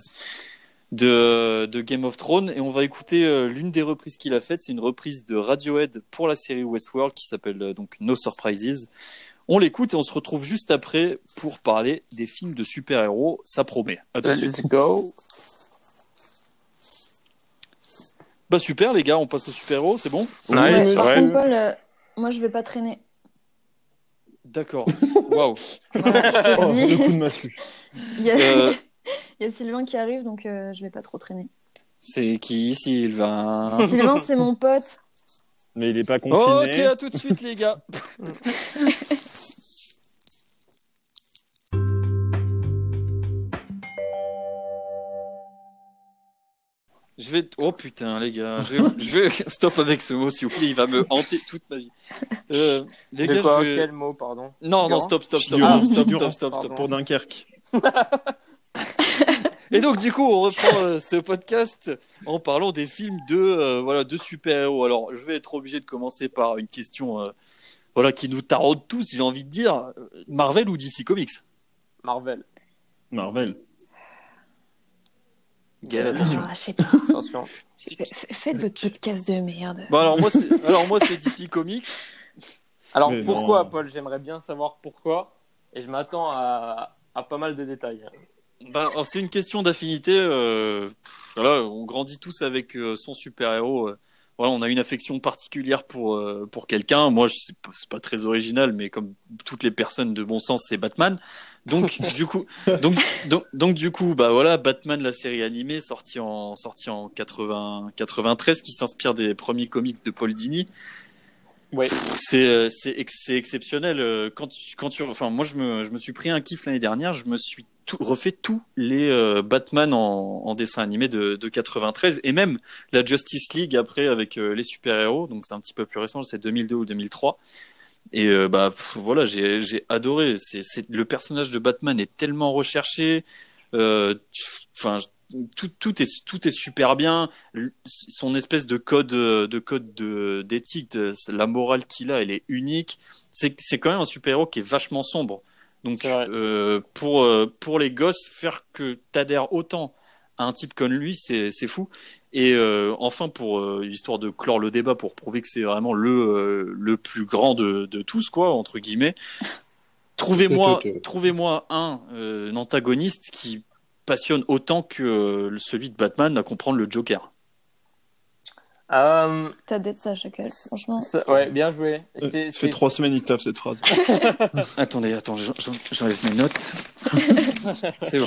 de, de Game of Thrones et on va écouter l'une des reprises qu'il a faites. C'est une reprise de Radiohead pour la série Westworld qui s'appelle donc No Surprises. On l'écoute et on se retrouve juste après pour parler des films de super-héros. Ça promet. À tout. Let's go. Bah super les gars, on passe aux super-héros, c'est bon? Ouais, Par vrai. contre, Paul, euh, moi je vais pas traîner. D'accord. (laughs) Waouh. Voilà, je te Oh, le dis. le coup de massue. (laughs) Il y a... Euh, il y a Sylvain qui arrive, donc euh, je vais pas trop traîner. c'est qui Sylvain? Sylvain, c'est mon pote. Mais il est pas Ok, confiné. à tout de suite les gars. (laughs) Je vais. Oh putain, les gars. Je vais... je vais- Stop avec ce mot, s'il vous plaît. Il va me hanter toute ma vie. Euh, les De gars, quoi je vais- Quel mot, pardon Non, non, stop, stop, stop, Figurant. stop, stop, stop, stop. Pour Dunkerque. (laughs) Et donc, du coup, on reprend euh, ce podcast en parlant des films de, euh, voilà, de super-héros. Alors, je vais être obligé de commencer par une question euh, voilà, qui nous taraude tous, j'ai envie de dire. Euh, Marvel ou DC Comics? Marvel. Marvel. Gaël, attention. Ah, je sais pas. Attention. Je sais pas. Faites votre podcast de merde. Bon, alors, moi, c'est alors, moi, c'est DC Comics. Alors Mais pourquoi, non. Paul J'aimerais bien savoir pourquoi. Et je m'attends à, à pas mal de détails. Ben, alors, c'est une question d'affinité. euh, pff, voilà, on grandit tous avec euh, son super-héros. euh, voilà, on a une affection particulière pour, euh, pour quelqu'un. Moi, sais pas- c'est pas très original, mais comme toutes les personnes de bon sens, c'est Batman. Donc, (laughs) du coup, donc, donc, donc, du coup, bah voilà, Batman, la série animée, sortie en, sortie en 80, 93, qui s'inspire des premiers comics de Paul Dini. Ouais. C'est euh, c'est ex- exceptionnel euh, quand quand tu enfin moi je me je me suis pris un kiff l'année dernière je me suis tout, refait tous les euh, Batman en, dessin animé de, de 93 et même la Justice League après avec les super héros donc c'est un petit peu plus récent c'est 2002 ou 2003 et bah voilà j'ai adoré c'est le personnage de Batman est tellement recherché enfin tout, tout est tout est super bien. Son espèce de code euh, de code de d'éthique de- la morale qu'il a elle est unique. C'est quand même un super héros qui est vachement sombre. Donc euh, pour euh, pour les gosses faire que t'adhères autant à un type comme lui c'est fou. Et euh, enfin pour euh, histoire de clore le débat pour prouver que c'est vraiment le euh, le plus grand de de tous quoi entre guillemets (laughs) trouvez-moi trouvez-moi un, euh, un antagoniste qui passionne autant que euh, celui de Batman à comprendre le Joker. Euh, T'as d'être ça, Chacal. Franchement. ça- ouais, bien joué. Euh, Ça fait trois semaines qu'il tape cette phrase. (laughs) Attendez, attends, j'en- j'en- j'enlève mes notes. (laughs) c'est bon.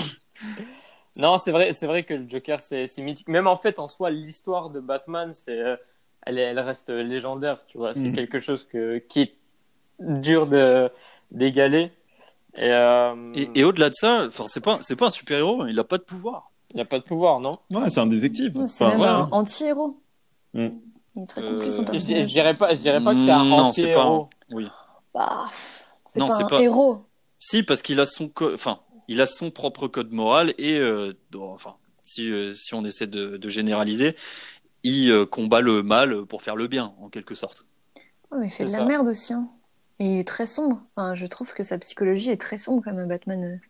Non, c'est vrai, c'est vrai que le Joker, c'est mythique. Même en fait, en soi, l'histoire de Batman, c'est, euh, elle, est- elle reste légendaire, tu vois. C'est Mhm. quelque chose que, qui est dur de d'égaler. Et, euh, Et, et au-delà de ça, enfin, c'est pas, c'est pas un super héros, il a pas de pouvoir. il n'y a pas de pouvoir, non Ouais, c'est un détective. C'est Enfin, même ouais. un anti-héros. Mm. Il est très compris son Euh, je, je personnage. dirais pas, je dirais pas que c'est un Non, c'est pas un- anti-héros. Oui. Bah, c'est pas un pas- héros. Si, parce qu'il a son, co- enfin, il a son propre code moral et, euh, enfin, si, euh, si on essaie de, de généraliser, il euh, combat le mal pour faire le bien, en quelque sorte. Ouais, mais il fait C'est de la ça. merde aussi. hein. Et il est très sombre. Enfin, je trouve que sa psychologie est très sombre quand même, Batman.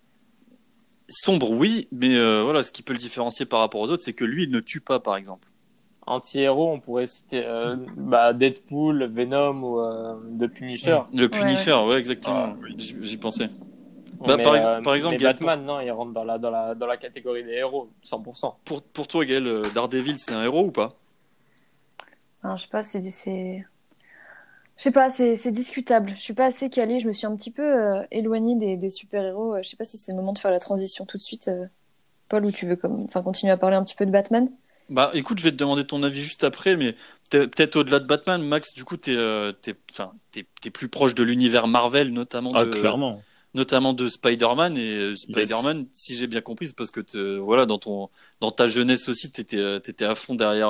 Sombre, oui, mais euh, voilà, ce qui peut le différencier par rapport aux autres, c'est que lui, il ne tue pas, par exemple. Anti-héros, on pourrait citer euh, bah, Deadpool, Venom ou euh, The Punisher. Le Punisher, ouais, exactement. Ah, oui. J'y pensais. Bah, mais, par ex- euh, par exemple, mais Gaël, Batman, non, il rentre dans la, dans, la, dans la catégorie des héros, 100%. Pour, pour toi, Gaël, Daredevil, c'est un héros ou pas? Alors, je sais pas, c'est, c'est... Je sais pas, c'est, c'est discutable. Je suis pas assez calée, je me suis un petit peu euh, éloignée des, des super-héros. Euh, Je sais pas si c'est le moment de faire la transition tout de suite. euh, Paul, ou tu veux comme... enfin, continuer à parler un petit peu de Batman? Bah écoute, je vais te demander ton avis juste après, mais peut-être au-delà de Batman, Max, du coup, euh, enfin, t'es, t'es plus proche de l'univers Marvel, notamment Ah, de, clairement. notamment de Spider-Man. Et euh, Spider-Man, si j'ai bien compris, c'est parce que te, voilà, dans, ton, dans ta jeunesse aussi, t'étais, euh, t'étais à fond derrière.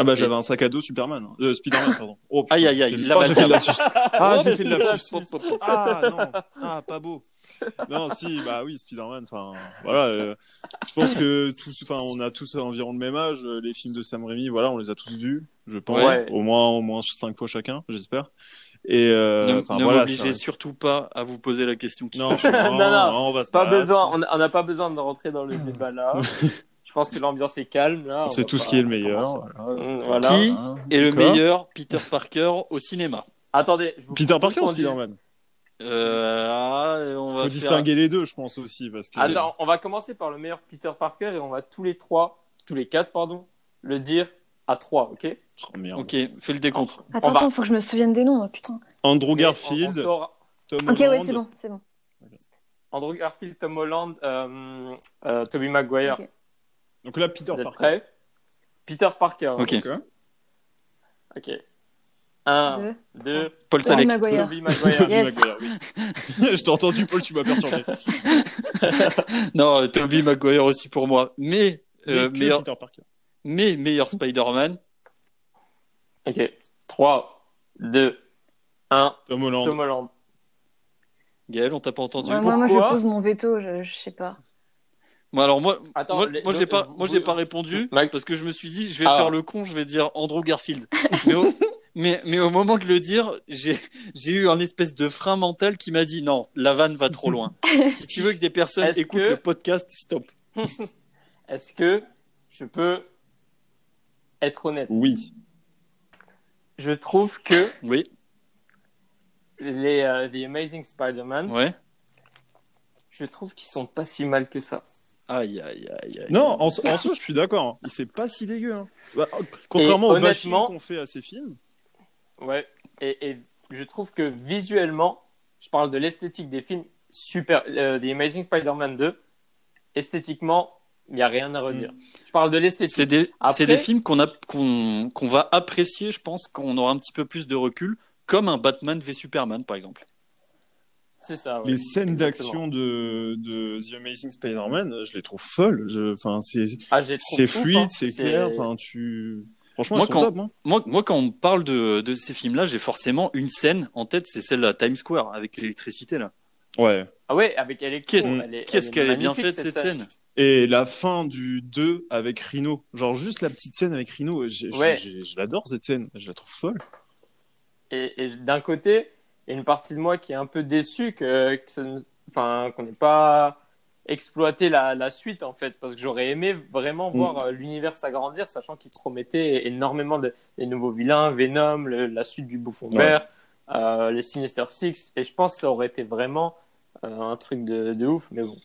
Ah bah j'avais un sac à dos Superman. hein. Euh, Spider-Man, pardon. (laughs) Oh, putain, Aïe, aïe, aïe, oh, j'ai fait le lapsus. (laughs) Ah, j'ai fait le lapsus. Ah non, ah pas beau. Non, si, bah oui, Spider-Man. Enfin, voilà. euh, je pense que tous, enfin, on a tous environ le même âge. euh, Les films de Sam Raimi, voilà, on les a tous vus, je pense, Ouais. au moins, au moins cinq fois chacun, j'espère. Et euh, ne voilà. m'obligez surtout pas à vous poser la question qui Non, fait. non, Non, non, on va Pas besoin, on n'a pas besoin de rentrer dans le débat là. (laughs) Je pense que l'ambiance est calme. Là, on C'est tout ce qui est le meilleur. commencer. Voilà. Voilà. Qui Hein, est le meilleur Peter Parker au cinéma Attendez, je vous Peter Parker ou Spider-Man euh, ah, on va Faut faire- distinguer les deux, je pense aussi, parce que. Attends, on va commencer par le meilleur Peter Parker et on va tous les trois, tous les quatre, pardon, le dire à trois, ok? Oh, merde. Ok, fais le décompte. Attends, On va- attends, faut que je me souvienne des noms, oh, putain. Andrew on- Garfield, on saura- Tom Ok, ouais, Holland. c'est bon, c'est bon. Andrew Garfield, Tom Holland, euh, euh, Tobey Maguire. Donc là, Peter Vous êtes Parker. prêts Peter Parker. Ok. Ok. Ok. Un, Deux. deux, Paul Tobey Salek. Maguire. Tobey Maguire. Yes. Maguire, oui. (laughs) je t'ai entendu, Paul, tu m'as perturbé. (laughs) Non, euh, Tobey Maguire aussi pour moi. Mais, euh, Mais que meilleur, Peter Parker. mais meilleur Spider-Man. Ok. 3, 2, 1. Tom Holland. Tom Holland. Gaël, on t'a pas entendu Ouais, moi, moi, je Pourquoi pose mon veto, je, je sais pas. Moi, alors moi, Attends, moi, les- moi, j'ai pas, moi j'ai pas répondu Mike- parce que je me suis dit, je vais Ah. faire le con, je vais dire Andrew Garfield. (laughs) mais, au, mais, mais au moment de le dire, j'ai, j'ai eu un espèce de frein mental qui m'a dit non, la vanne va trop loin. (laughs) si tu veux que des personnes Est-ce écoutent que- le podcast, stop. (laughs) Est-ce que je peux être honnête? Oui. Je trouve que Oui, les euh, The Amazing Spider-Man, ouais. je trouve qu'ils sont pas si mal que ça. Aïe, aïe, aïe, aïe. Non, en, en soi, je suis d'accord. hein. Il c'est pas si dégueu. hein. Bah, contrairement Et au bashing qu'on fait à ces films. Ouais. Et, et je trouve que visuellement, je parle de l'esthétique des films, super. euh, The Amazing Spider-Man 2, esthétiquement, il n'y a rien à redire. Je parle de l'esthétique. C'est des, Après- c'est des films qu'on a, qu'on, qu'on va apprécier, je pense, quand on aura un petit peu plus de recul, comme un Batman v Superman, par exemple. C'est ça. ouais. Les scènes d'action de, de The Amazing Spider-Man, je les trouve folles. Je- Enfin, c'est Ah, ouf, fluide, hein. c'est clair. Enfin, tu. Franchement, Moi, quand- top. Hein. Moi, moi, quand on parle de, de ces films-là, j'ai forcément une scène en tête, c'est celle à Times Square, avec l'électricité, là. Ouais. Ah ouais, avec. Qu'est-ce, elle est- qu'est-ce elle qu'elle est bien faite, cette scène. Et la fin du 2 avec Rhino. Genre, juste la petite scène avec Rhino. Ouais. Je l'adore, cette scène. Je la trouve folle. Et, et d'un côté, il y a une partie de moi qui est un peu déçue que, que ça ne- enfin, qu'on n'ait pas exploité la, la suite, en fait, parce que j'aurais aimé vraiment Mm. voir euh, l'univers s'agrandir, sachant qu'il promettait énormément de des nouveaux vilains, Venom, le- la suite du Bouffon Ouais. Vert, euh, les Sinister Six, et je pense que ça aurait été vraiment euh, un truc de, de ouf, mais bon.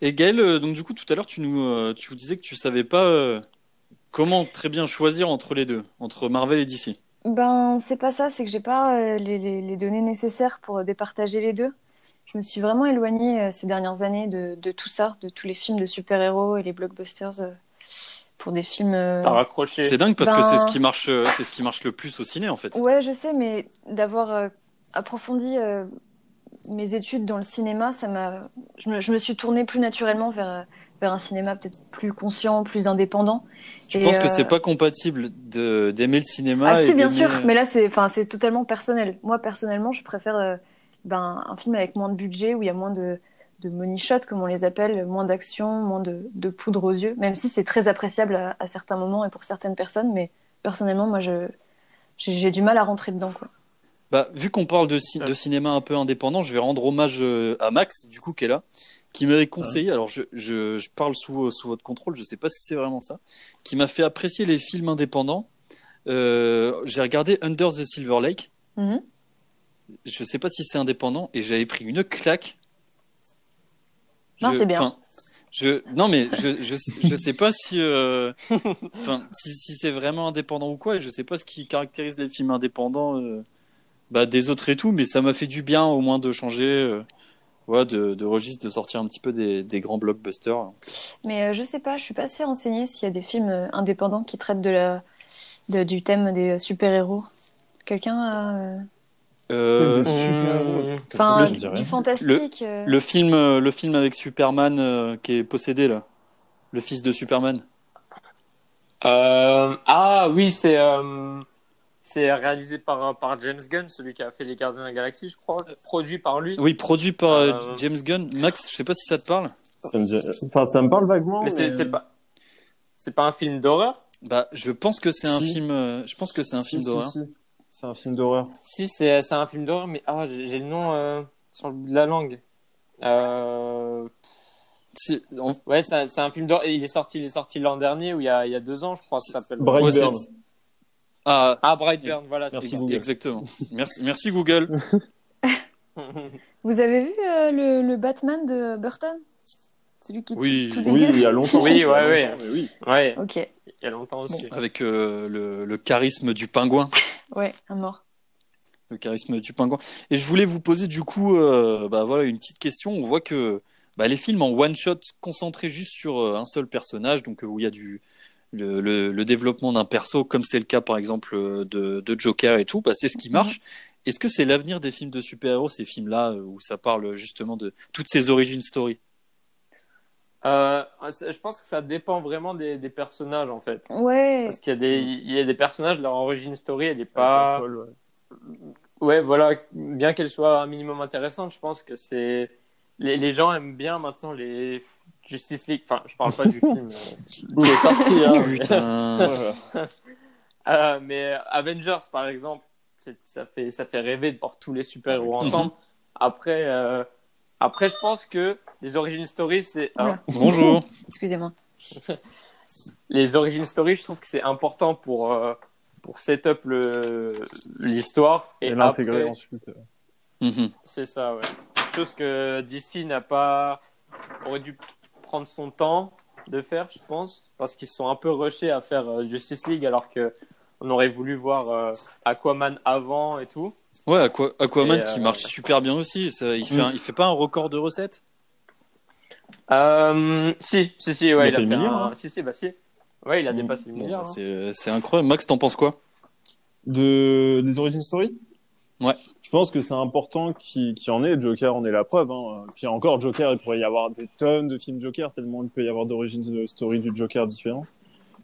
Et Gaël, euh, donc du coup, tout à l'heure, tu nous, tu nous disais que tu savais pas comment très bien choisir entre les deux, entre Marvel et DC. Ben, c'est pas ça, c'est que j'ai pas euh, les, les- les données nécessaires pour euh, départager les deux. Je me suis vraiment éloignée euh, ces dernières années de, de tout ça, de tous les films de super-héros et les blockbusters euh, pour des films. euh, T'as raccroché. C'est dingue parce que Ben- c'est ce qui marche, euh, c'est ce qui marche le plus au ciné, en fait. Ouais, je sais, mais d'avoir euh, approfondi euh, mes études dans le cinéma, ça m'a. Je me, je me suis tournée plus naturellement vers, euh, vers un cinéma peut-être plus conscient, plus indépendant. Tu Et, penses que euh, c'est pas compatible de, d'aimer le cinéma Ah et si, bien sûr, mais là c'est, enfin, c'est totalement personnel. Moi personnellement, je préfère euh, ben, un film avec moins de budget où il y a moins de, de money shot, comme on les appelle, moins d'action, moins de, de poudre aux yeux, même si c'est très appréciable à, à certains moments et pour certaines personnes, mais personnellement, moi, je, j'ai, j'ai du mal à rentrer dedans, quoi. Bah, vu qu'on parle de, ci- de cinéma un peu indépendant, je vais rendre hommage euh, à Max, du coup, qui est là, qui m'avait conseillé, alors je, je, je parle sous, sous votre contrôle, je sais pas si c'est vraiment ça, qui m'a fait apprécier les films indépendants. Euh, j'ai regardé Under the Silver Lake, Mhm. je sais pas si c'est indépendant, et j'avais pris une claque. Non, c'est bien. Je, non, mais je, je, je sais pas si, euh, enfin, si, si c'est vraiment indépendant ou quoi, et je sais pas ce qui caractérise les films indépendants euh, bah, des autres et tout, mais ça m'a fait du bien au moins de changer, euh, ouais, de, de registre, de sortir un petit peu des, des grands blockbusters. Mais euh, je sais pas, je suis pas assez renseignée s'il y a des films euh, indépendants qui traitent de la, de- du thème des super-héros. Quelqu'un a. euh, Euh, De super-héros. Enfin, du fantastique. le film, euh, le film avec Superman euh, qui est possédé là, le fils de Superman. Euh, ah oui, c'est euh, c'est réalisé par, par James Gunn, celui qui a fait Les Gardiens de la Galaxie, je crois. Produit par lui. Oui, produit par euh, Euh, James Gunn. Max, je sais pas si ça te parle. Ça me, enfin, ça me parle vaguement. Mais c'est c'est pas c'est pas un film d'horreur? Bah, je pense que c'est un film. euh, je pense que c'est un Si, film si, d'horreur. C'est un film d'horreur. Si, c'est un film d'horreur, mais ah, j'ai le nom euh, sur le bout de la langue. Euh, ouais, c'est un film d'horreur. Il est sorti, il est sorti l'an dernier ou il y a il y a deux ans, je crois. Ça s'appelle. Brightburn. Ouais, c'est- Ah, Ah, Brightburn, voilà. c'est Merci, Google. exactement. Merci, merci Google. (laughs) Vous avez vu euh, le, le Batman de Burton? Celui qui est Oui, tout, tout Oui, il y a longtemps. Oui, il y a ouais, ouais. oui. ouais, Ok, il y a longtemps aussi. Avec euh, le, le charisme du pingouin. ouais, un mort. Le charisme du pingouin. Et je voulais vous poser du coup, euh, bah voilà, une petite question. On voit que bah, les films en one shot concentrés juste sur un seul personnage, donc euh, où il y a du le, le- le développement d'un perso, comme c'est le cas par exemple euh, de, de Joker et tout, bah, c'est ce qui marche. Est-ce que c'est l'avenir des films de super-héros, ces films-là, euh, où ça parle justement de toutes ces origin stories Euh, je pense que ça dépend vraiment des, des personnages en fait. Ouais, Parce qu'il y a des, il y a des personnages, leur origin story, elle est pas. Ouais. Ouais, voilà, bien qu'elle soit un minimum intéressante, je pense que c'est. Les, les gens aiment bien maintenant les Justice League. Enfin, je parle pas du (laughs) film euh, qui est sorti. Hein, mais- Putain. (laughs) Euh, mais Avengers, par exemple, ça fait, ça fait rêver de voir tous les super-héros ensemble. Après, euh, après, je pense que les origin stories, c'est. hein, Bonjour. (laughs) excusez-moi. les origin stories, je trouve que c'est important pour, euh, pour set up le, l'histoire. Et Et, l'intégrer après, ensuite. euh. Mhm. c'est ça, ouais. Chose que DC n'a pas, aurait dû prendre son temps de faire, je pense, parce qu'ils sont un peu rushés à faire euh, Justice League alors que on aurait voulu voir euh, Aquaman avant et tout. Ouais, Aqua- Aquaman Et, qui euh, marche super bien aussi. Ça, il, fait un- il fait pas un record de recettes? Euh, si, si, si, ouais, Il il, a fait le fait milliard, un- hein. Si, si, bah si. Ouais, il a Mm. dépassé le Bon, milliard. bah, hein. c'est c'est incroyable. Max, t'en penses quoi? De... Des origin story? Ouais. Je pense que c'est important qu'il y en ait. Joker en est la preuve. Hein. Puis encore, Joker, il pourrait y avoir des tonnes de films Joker, tellement il peut y avoir d'origine story du Joker différents.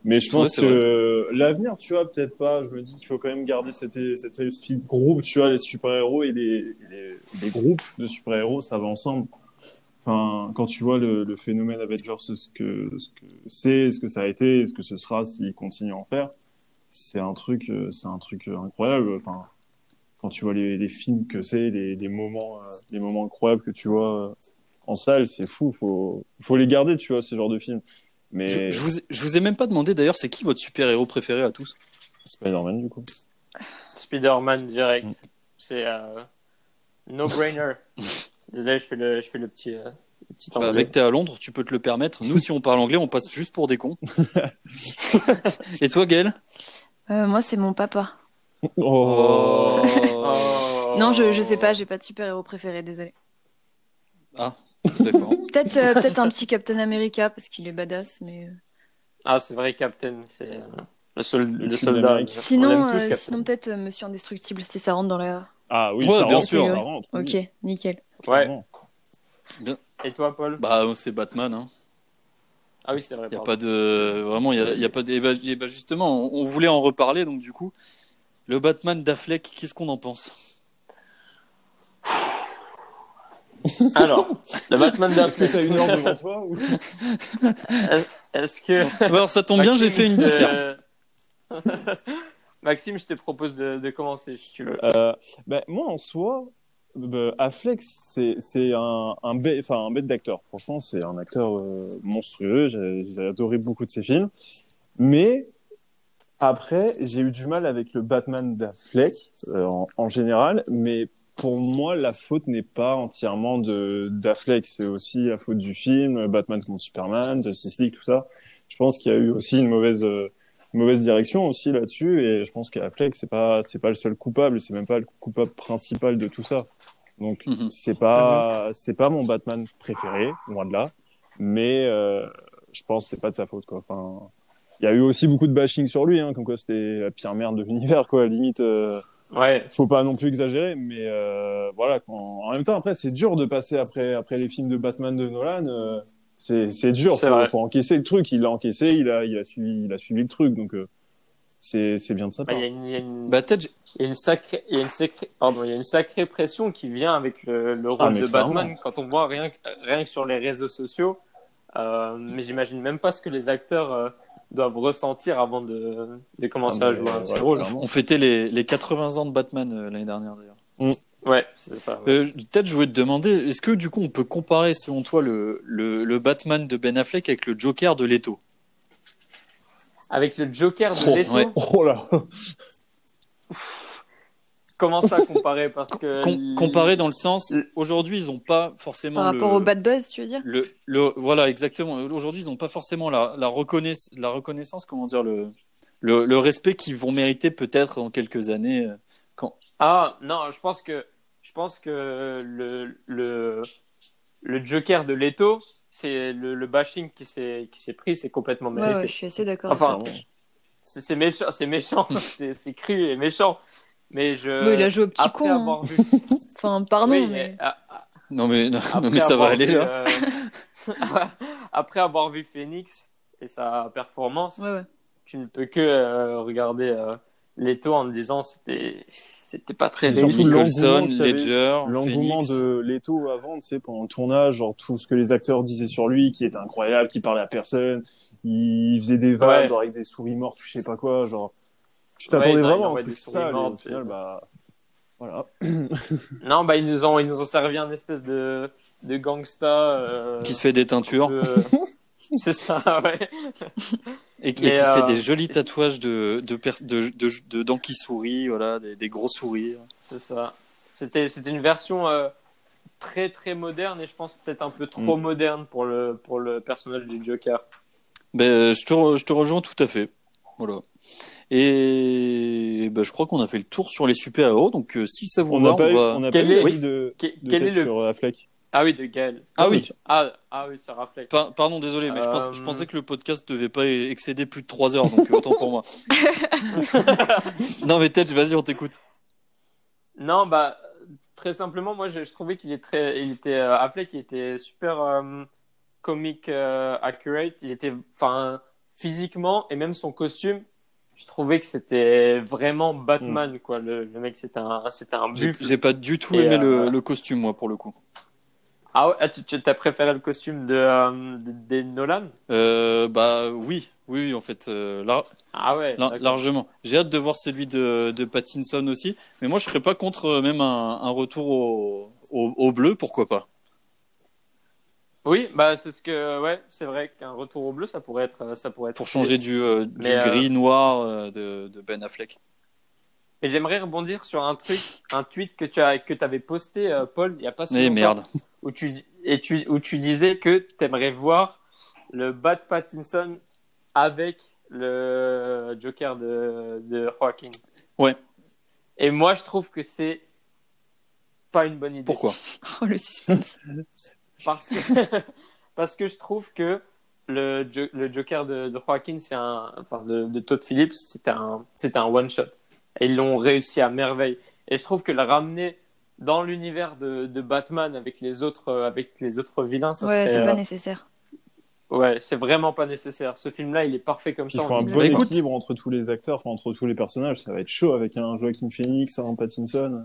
Mais je pense Ouais, que l'avenir, tu vois, peut-être pas. Je me dis qu'il faut quand même garder cet, cet esprit de groupe, tu vois, les super-héros et les, les, les groupes de super-héros, ça va ensemble. Enfin, quand tu vois le, le phénomène Avengers, ce que ce que c'est, ce que ça a été, ce que ce sera s'ils continuent à en faire, c'est un truc, euh, c'est un truc incroyable. Enfin, quand tu vois les, les films que c'est, les, les moments, euh, les moments incroyables que tu vois euh, en salle, c'est fou. Faut, faut les garder, tu vois, ces genres de films. Mais je, je vous, ai- je vous ai même pas demandé d'ailleurs, c'est qui votre super-héros préféré à tous? Spider-Man, du coup. Spider-Man direct. Mm. C'est euh, no-brainer. (laughs) Désolé, je fais le, je fais le petit, euh, le petit Bah, mec, t'es à Londres, tu peux te le permettre. Nous, si on parle anglais, on passe juste pour des cons. (laughs) Et toi, Gaël? Euh, moi, c'est mon papa. Oh. Oh. (laughs) Non, je, je sais pas, j'ai pas de super-héros préféré, désolé. Ah, d'accord. (laughs) Peut-être euh, peut-être un petit Captain America parce qu'il est badass, mais. euh, Ah, c'est vrai, Captain. C'est euh, le, sol- Le soldat. Sinon, euh, sinon peut-être euh, Monsieur Indestructible si ça rentre dans la. Ah oui, Ouais, ça bien rentre, sûr. ça Ouais. rentre. oui, Ok, nickel. Ouais. Et toi, Paul? Bah, c'est Batman. Hein. Ah oui, c'est vrai. Il y a pardon. pas de vraiment, il y a, il y a pas de. eh ben, eh ben, justement, on, on voulait en reparler, donc du coup, le Batman d'Affleck, qu'est-ce qu'on en pense (laughs) Alors, le Batman Est-ce que d'Affleck. t'as une heure devant toi ou... (laughs) Est-ce que. Alors, ça tombe bien, j'ai fait une disserte. euh, (laughs) Maxime, je te propose de, de commencer si tu veux. Euh, ben, moi, en soi, bah, Affleck, c'est un, un, bête, un bête d'acteur. Franchement, c'est un acteur euh, monstrueux. J'ai adoré beaucoup de ses films. Mais après, j'ai eu du mal avec le Batman d'Affleck euh, en, en général, mais pour moi, la faute n'est pas entièrement de d'Affleck, c'est aussi la faute du film, Batman contre Superman, Justice League, tout ça. Je pense qu'il y a eu aussi une mauvaise euh, mauvaise direction aussi là-dessus, et je pense qu'Affleck c'est pas c'est pas le seul coupable, c'est même pas le coupable principal de tout ça. Donc Mhm. c'est pas c'est pas mon Batman préféré, loin de là, mais euh, je pense que c'est pas de sa faute quoi. Enfin, il y a eu aussi beaucoup de bashing sur lui, hein, comme quoi c'était la pire merde de l'univers quoi. Limite. Euh Ouais. faut pas non plus exagérer, mais euh, voilà. Quand... En même temps, après, c'est dur de passer après après les films de Batman de Nolan. euh, c'est c'est dur. C'est Faut, vrai. faut encaisser le truc. Il l'a encaissé. Il a il a suivi il a suivi le truc. Donc euh, c'est c'est bien de Bah, part. Il y a une, il y a une- Bah, il y a une sacrée, il y a une sacrée, pardon, il y a une sacrée pression qui vient avec le, le rôle Ah, mais de clairement. Batman quand on voit rien, que- rien que sur les réseaux sociaux. Euh, mais j'imagine même pas ce que les acteurs euh, doivent ressentir avant de, de commencer Ah, à mais, jouer un ouais, petit rôle. on fêtait les, les 80 ans de Batman euh, l'année dernière d'ailleurs. Ouais, c'est ça. ouais. Euh, Peut-être je voulais te demander, est-ce que du coup on peut comparer selon toi le, le, le Batman de Ben Affleck avec le Joker de Leto? Avec le Joker de Oh, Leto, ouais. Oh là. Comment ça comparer Parce que Com- il- Comparé dans le sens, aujourd'hui ils n'ont pas forcément Par le, rapport au bad buzz, tu veux dire? le, le- voilà exactement. Aujourd'hui ils n'ont pas forcément la, la, reconnaissance, la reconnaissance, comment dire le, le, le respect qu'ils vont mériter peut-être dans quelques années. euh, Quand... Ah non, je pense que je pense que le le le Joker de Leto, c'est le, le bashing qui s'est qui s'est pris, c'est complètement mérité. ouais, je suis assez d'accord. Enfin. C'est méchant, c'est méchant, (laughs) c'est cru et méchant. Mais je Oui, il a joué au petit après con. hein. avoir vu (laughs) Enfin, pardon, Oui, mais. a- Non mais, non, mais ça va aller vu, là. euh, (laughs) après avoir vu Phoenix et sa performance, Ouais, ouais. tu ne peux que euh, regarder euh, Leto en te disant c'était c'était pas très réussi. l'engouement Nicholson, Ledger, de Leto avant, tu sais, pendant le tournage, genre tout ce que les acteurs disaient sur lui, qui était incroyable, qui parlait à personne, il faisait des vannes Ouais. genre avec des souris mortes, je sais pas quoi, genre. Tu Ouais, t'attendais ça, il vraiment à des et au final, bah, voilà. (laughs) Non, bah ils nous ont ils nous ont servi un espèce de de gangsta euh, qui se fait des teintures euh, (laughs) C'est ça, ouais. (laughs) et, qui- Mais, et qui se euh, fait des jolis tatouages de de pers- de, de, de dents qui sourient, voilà, des, des gros sourires. C'est ça. C'était c'était une version euh, très très moderne et je pense peut-être un peu trop Mm. moderne pour le pour le personnage du Joker. Ben, je te, re- je te rejoins tout à fait. Voilà. Et ben, je crois qu'on a fait le tour sur les super-héros. Donc, euh, si ça vous On va, pas, on eu- va. on n'a Quel pas eu est- de, Que- de quel est le sur Affleck. Ah oui, de Gaël. Ah oui. Ah ah oui, ça Affleck. Pa- pardon, désolé, mais je, pense- Euh, je pensais que le podcast devait pas excéder plus de 3 heures, donc euh, autant pour moi. (laughs) non, mais Ted, vas-y, on t'écoute. Non, bah très simplement, moi je, je trouvais qu'il est très, il était euh, Affleck, il était super euh, comic euh, accurate. Il était, enfin, physiquement et même son costume, je trouvais que c'était vraiment Batman quoi. Le, le mec, c'était un, c'était un J'ai buffle. j'ai pas du tout Et, aimé euh, le, le costume, moi, pour le coup. Ah ouais, ah, tu, tu as préféré le costume de, euh, de, Nolan? Euh, bah oui, oui, oui, en fait, lar- Ah ouais. lar- largement. J'ai hâte de voir celui de, de Pattinson aussi, mais moi, je serais pas contre même un, un retour au, au, au bleu, pourquoi pas. Oui, bah c'est ce que, ouais, c'est vrai qu'un retour au bleu, ça pourrait être, ça pourrait être. Pour changer du, euh, du euh, gris-noir euh, de, de Ben Affleck. Et j'aimerais rebondir sur un truc, un tweet que tu as, que avais posté, euh, Paul, il y a pas si longtemps. merde. où tu, et tu, où tu disais que tu aimerais voir le Bat Pattinson avec le Joker de, de Joaquin. Ouais. Et moi, je trouve que c'est pas une bonne idée. Pourquoi? (laughs) Oh, le suspense. Parce que, (laughs) parce que je trouve que le, Jo- le Joker de, de Joaquin, c'est un, enfin, de, de Todd Phillips, c'était un, un one shot. Et ils l'ont réussi à merveille. Et je trouve que le ramener dans l'univers de, de Batman avec les autres, euh, avec les autres vilains, ça Ouais, c'est pas euh, nécessaire. Ouais, c'est vraiment pas nécessaire. Ce film-là, il est parfait comme Il ça. faut un on- bon équilibre entre tous les acteurs, enfin, entre tous les personnages. Ça va être chaud avec un Joaquin Phoenix, un Pattinson.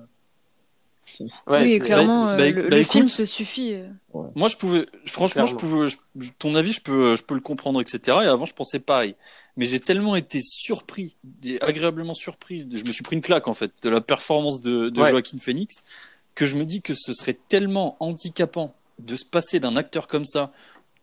Ouais, oui, clairement, bah, euh, bah, le, bah, le film écoute. se suffit. euh. Moi, je pouvais, franchement, je pouvais, je- ton avis, je peux, je peux le comprendre, etc. Et avant, je pensais pareil. Mais j'ai tellement été surpris, agréablement surpris. Je me suis pris une claque, en fait, de la performance de, de Ouais. Joaquin Phoenix, que je me dis que ce serait tellement handicapant de se passer d'un acteur comme ça,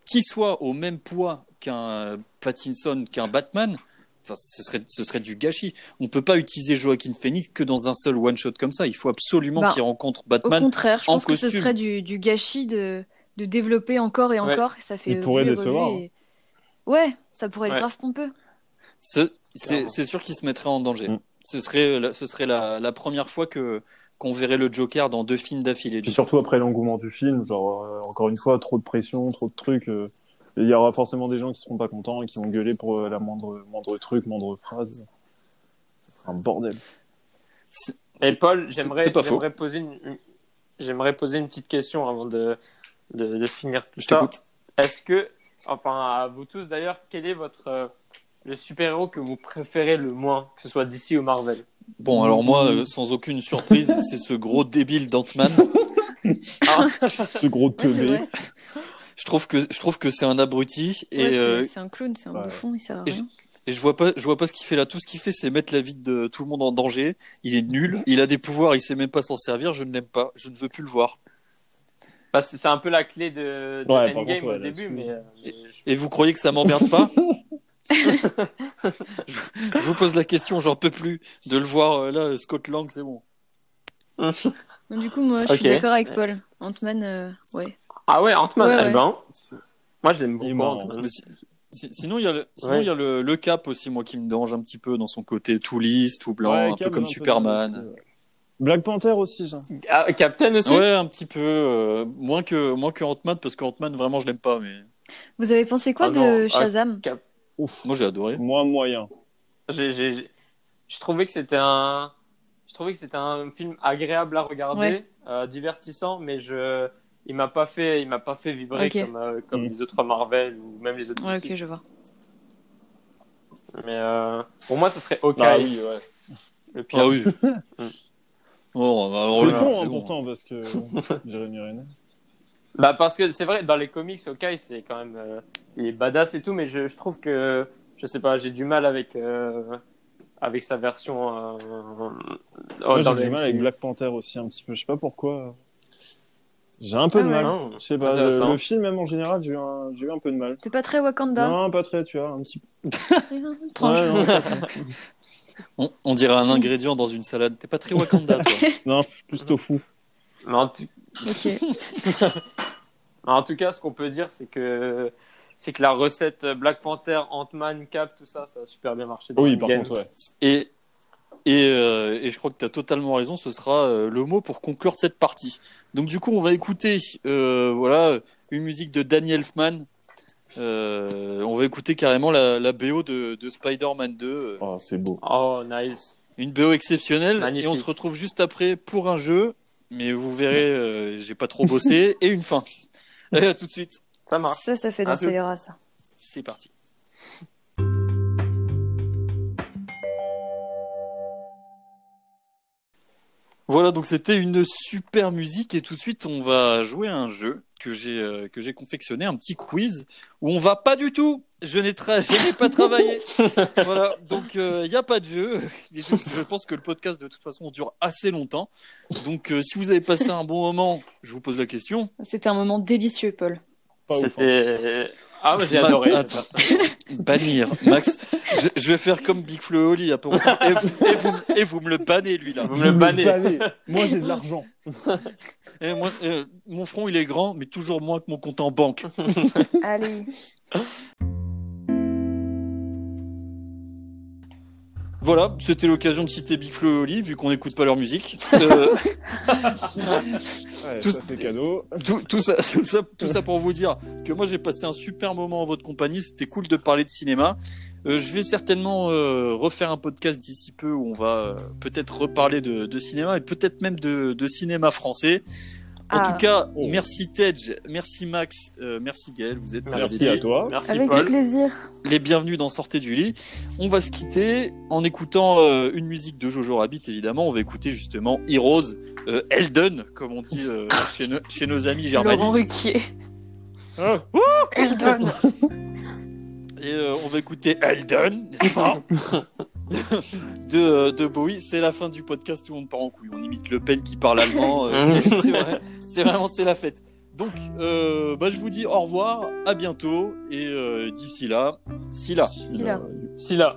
qui soit au même poids qu'un Pattinson, qu'un Batman, Enfin, ce serait, ce serait du gâchis. On peut pas utiliser Joaquin Phoenix que dans un seul one shot comme ça. Il faut absolument Bah, qu'il rencontre Au Batman. contraire, je en pense que ce serait du, du gâchis de, de développer encore et Ouais. encore. Ça fait Il pourrait décevoir, et- Ouais, ça pourrait être Ouais. grave pompeux. Ce- C'est sûr qu'il se mettrait en danger. Mm. Ce serait, la- ce serait la, la première fois que qu'on verrait le Joker dans deux films d'affilée. Surtout après l'engouement du film, genre euh, encore une fois, trop de pression, trop de trucs. euh, Il y aura forcément des gens qui seront pas contents et qui vont gueuler pour euh, la moindre, moindre truc, moindre phrase. Ça sera un bordel. Et Paul, j'aimerais poser une, une- j'aimerais poser une petite question avant de, de, de finir tout Je ça. t'écoute. Est-ce que, enfin à vous tous d'ailleurs, quel est votre euh, le super-héros que vous préférez le moins, que ce soit DC ou Marvel? Bon, alors moi, euh, sans aucune surprise, c'est ce gros débile d'Ant-Man. (laughs) Ce gros teubé. Je trouve que je trouve que c'est un abruti et Ouais, c'est- euh, c'est un clown, c'est un ouais. bouffon, il sert à Et rien. Et je vois pas, je vois pas ce qu'il fait là. Tout ce qu'il fait, c'est mettre la vie de tout le monde en danger. Il est nul. Il a des pouvoirs. Il sait même pas s'en servir. Je ne l'aime pas. Je ne veux plus le voir. Parce que c'est un peu la clé de, de Ouais, par Endgame contre, ouais, au début, mais, euh, Et vous croyez que ça m'emmerde pas (laughs) je, je vous pose la question. J'en peux plus de le voir euh, là. Scott Lang, c'est bon. Du coup, moi, je suis d'accord avec Paul. Ant-Man, euh, ouais. Ah ouais, Ant-Man, Ouais, eh ouais. ben, moi j'aime beaucoup marrant. Ant-Man. Sinon, il y a le, sinon Ouais. il y a le, le Cap aussi, moi, qui me dérange un petit peu dans son côté tout lisse, tout blanc, Ouais, un peu Cap, comme un Superman. Black Panther aussi, ça. Ah, Captain aussi? Ouais, un petit peu euh, moins que moins que Ant-Man parce que Ant-Man vraiment je l'aime pas mais Vous avez pensé quoi Ah de non, ah, Shazam? Ouf. moi j'ai adoré. Moins moyen. J'ai, je trouvais que c'était un, je trouvais que c'était un film agréable à regarder, Ouais. euh, divertissant, mais je, il m'a pas fait, il m'a pas fait vibrer comme, euh, comme Mm. les autres Marvel ou même les autres Ouais, DC. ok, je vois. Mais euh, pour moi, ce serait OK. Ah oui, ouais. Le pire. Ah oui. (laughs) bon, bah, alors C'est con, c'est hein, bon. pourtant, parce que (laughs) Jérémy Renner. Bah parce que c'est vrai, dans les comics, OK, c'est quand même, euh, il est badass et tout, mais je, je trouve que, je sais pas, j'ai du mal avec, euh, avec sa version. Euh, Moi, dans j'ai du mal avec Black Panther aussi, un petit peu. Je sais pas pourquoi. J'ai un peu Ah de ouais. mal. Non. Je sais pas, le, Intéressant. le film, même en général, j'ai eu, un, j'ai eu un peu de mal. T'es pas très Wakanda? Non, pas très, tu vois, un petit. (laughs) Tranche. Ouais, non, (laughs) On, on dirait un ingrédient dans une salade. T'es pas très Wakanda toi. (laughs) non, je suis plus tofu. Tout- Ok. En tout cas, ce qu'on peut dire, c'est que c'est que la recette Black Panther, Ant-Man, Cap, tout ça, ça a super bien marché. dans Oui, par contre, ouais. Et et, euh, et je crois que tu as totalement raison, ce sera euh, le mot pour conclure cette partie. Donc du coup, on va écouter euh, voilà une musique de Danny Elfman. Euh, on va écouter carrément la, la BO de, de Spider-Man 2. euh, Oh, c'est beau. Oh, nice. Une BO exceptionnelle Magnifique. et on se retrouve juste après pour un jeu. Mais vous verrez, euh, j'ai pas trop bossé et une fin. Allez, (laughs) à tout de suite. Ça marche. Ça, ça fait danser toutes. les rats, ça. C'est parti. Voilà, donc c'était une super musique et tout de suite on va jouer à un jeu que j'ai euh, que j'ai confectionné, un petit quiz où on va pas du tout. Je n'ai tra- pas travaillé. (laughs) voilà, donc il n'y a pas de jeu. (laughs) Et Je, je pense que le podcast de toute façon dure assez longtemps. Donc euh, si vous avez passé un bon moment, je vous pose la question. C'était un moment délicieux, Paul. Hein. C'était. Ah, mais j'ai Ma- adoré. (laughs) Bannir, Max. Je, je vais faire comme Big Flo et Oli après. Et vous, et, vous, et vous me le bannez, lui, là. Vous me le bannez. (laughs) Moi, j'ai de l'argent. (laughs) Et moi, euh, mon front, il est grand, mais toujours moins que mon compte en banque. Allez. Voilà, c'était l'occasion de citer Big Flo et Oli, vu qu'on n'écoute pas leur musique. (laughs) Euh, Ouais, Tout- ça, c'est cadeau. tout, tout ça, (laughs) tout, ça, tout ça pour vous dire que moi, j'ai passé un super moment en votre compagnie. C'était cool de parler de cinéma. Euh, je vais certainement euh, refaire un podcast d'ici peu où on va euh, peut-être reparler de, de cinéma et peut-être même de, de cinéma français. En Ah. tout cas, Oh. merci Tej, merci Max, euh, merci Gaël, vous êtes Merci à toi. Merci, Avec Paul. plaisir. les bienvenus dans Sortez du lit. On va se quitter en écoutant euh, une musique de Jojo Rabbit, évidemment. On va écouter justement Heroes, euh, Elden, comme on dit euh, (laughs) chez, no- chez nos amis Laurent germaniques. Ruquier. Ah, (laughs) Eldon. Et euh, on va écouter Elden, n'est-ce pas? (laughs) de, euh, de Bowie. C'est la fin du podcast, tout le monde part en couille. On imite Le Pen qui parle allemand. euh, (laughs) c'est- c'est vrai- c'est vraiment, c'est la fête. Donc, euh, bah, je vous dis au revoir, à bientôt. Et euh, d'ici là, si là. Si là. Si là.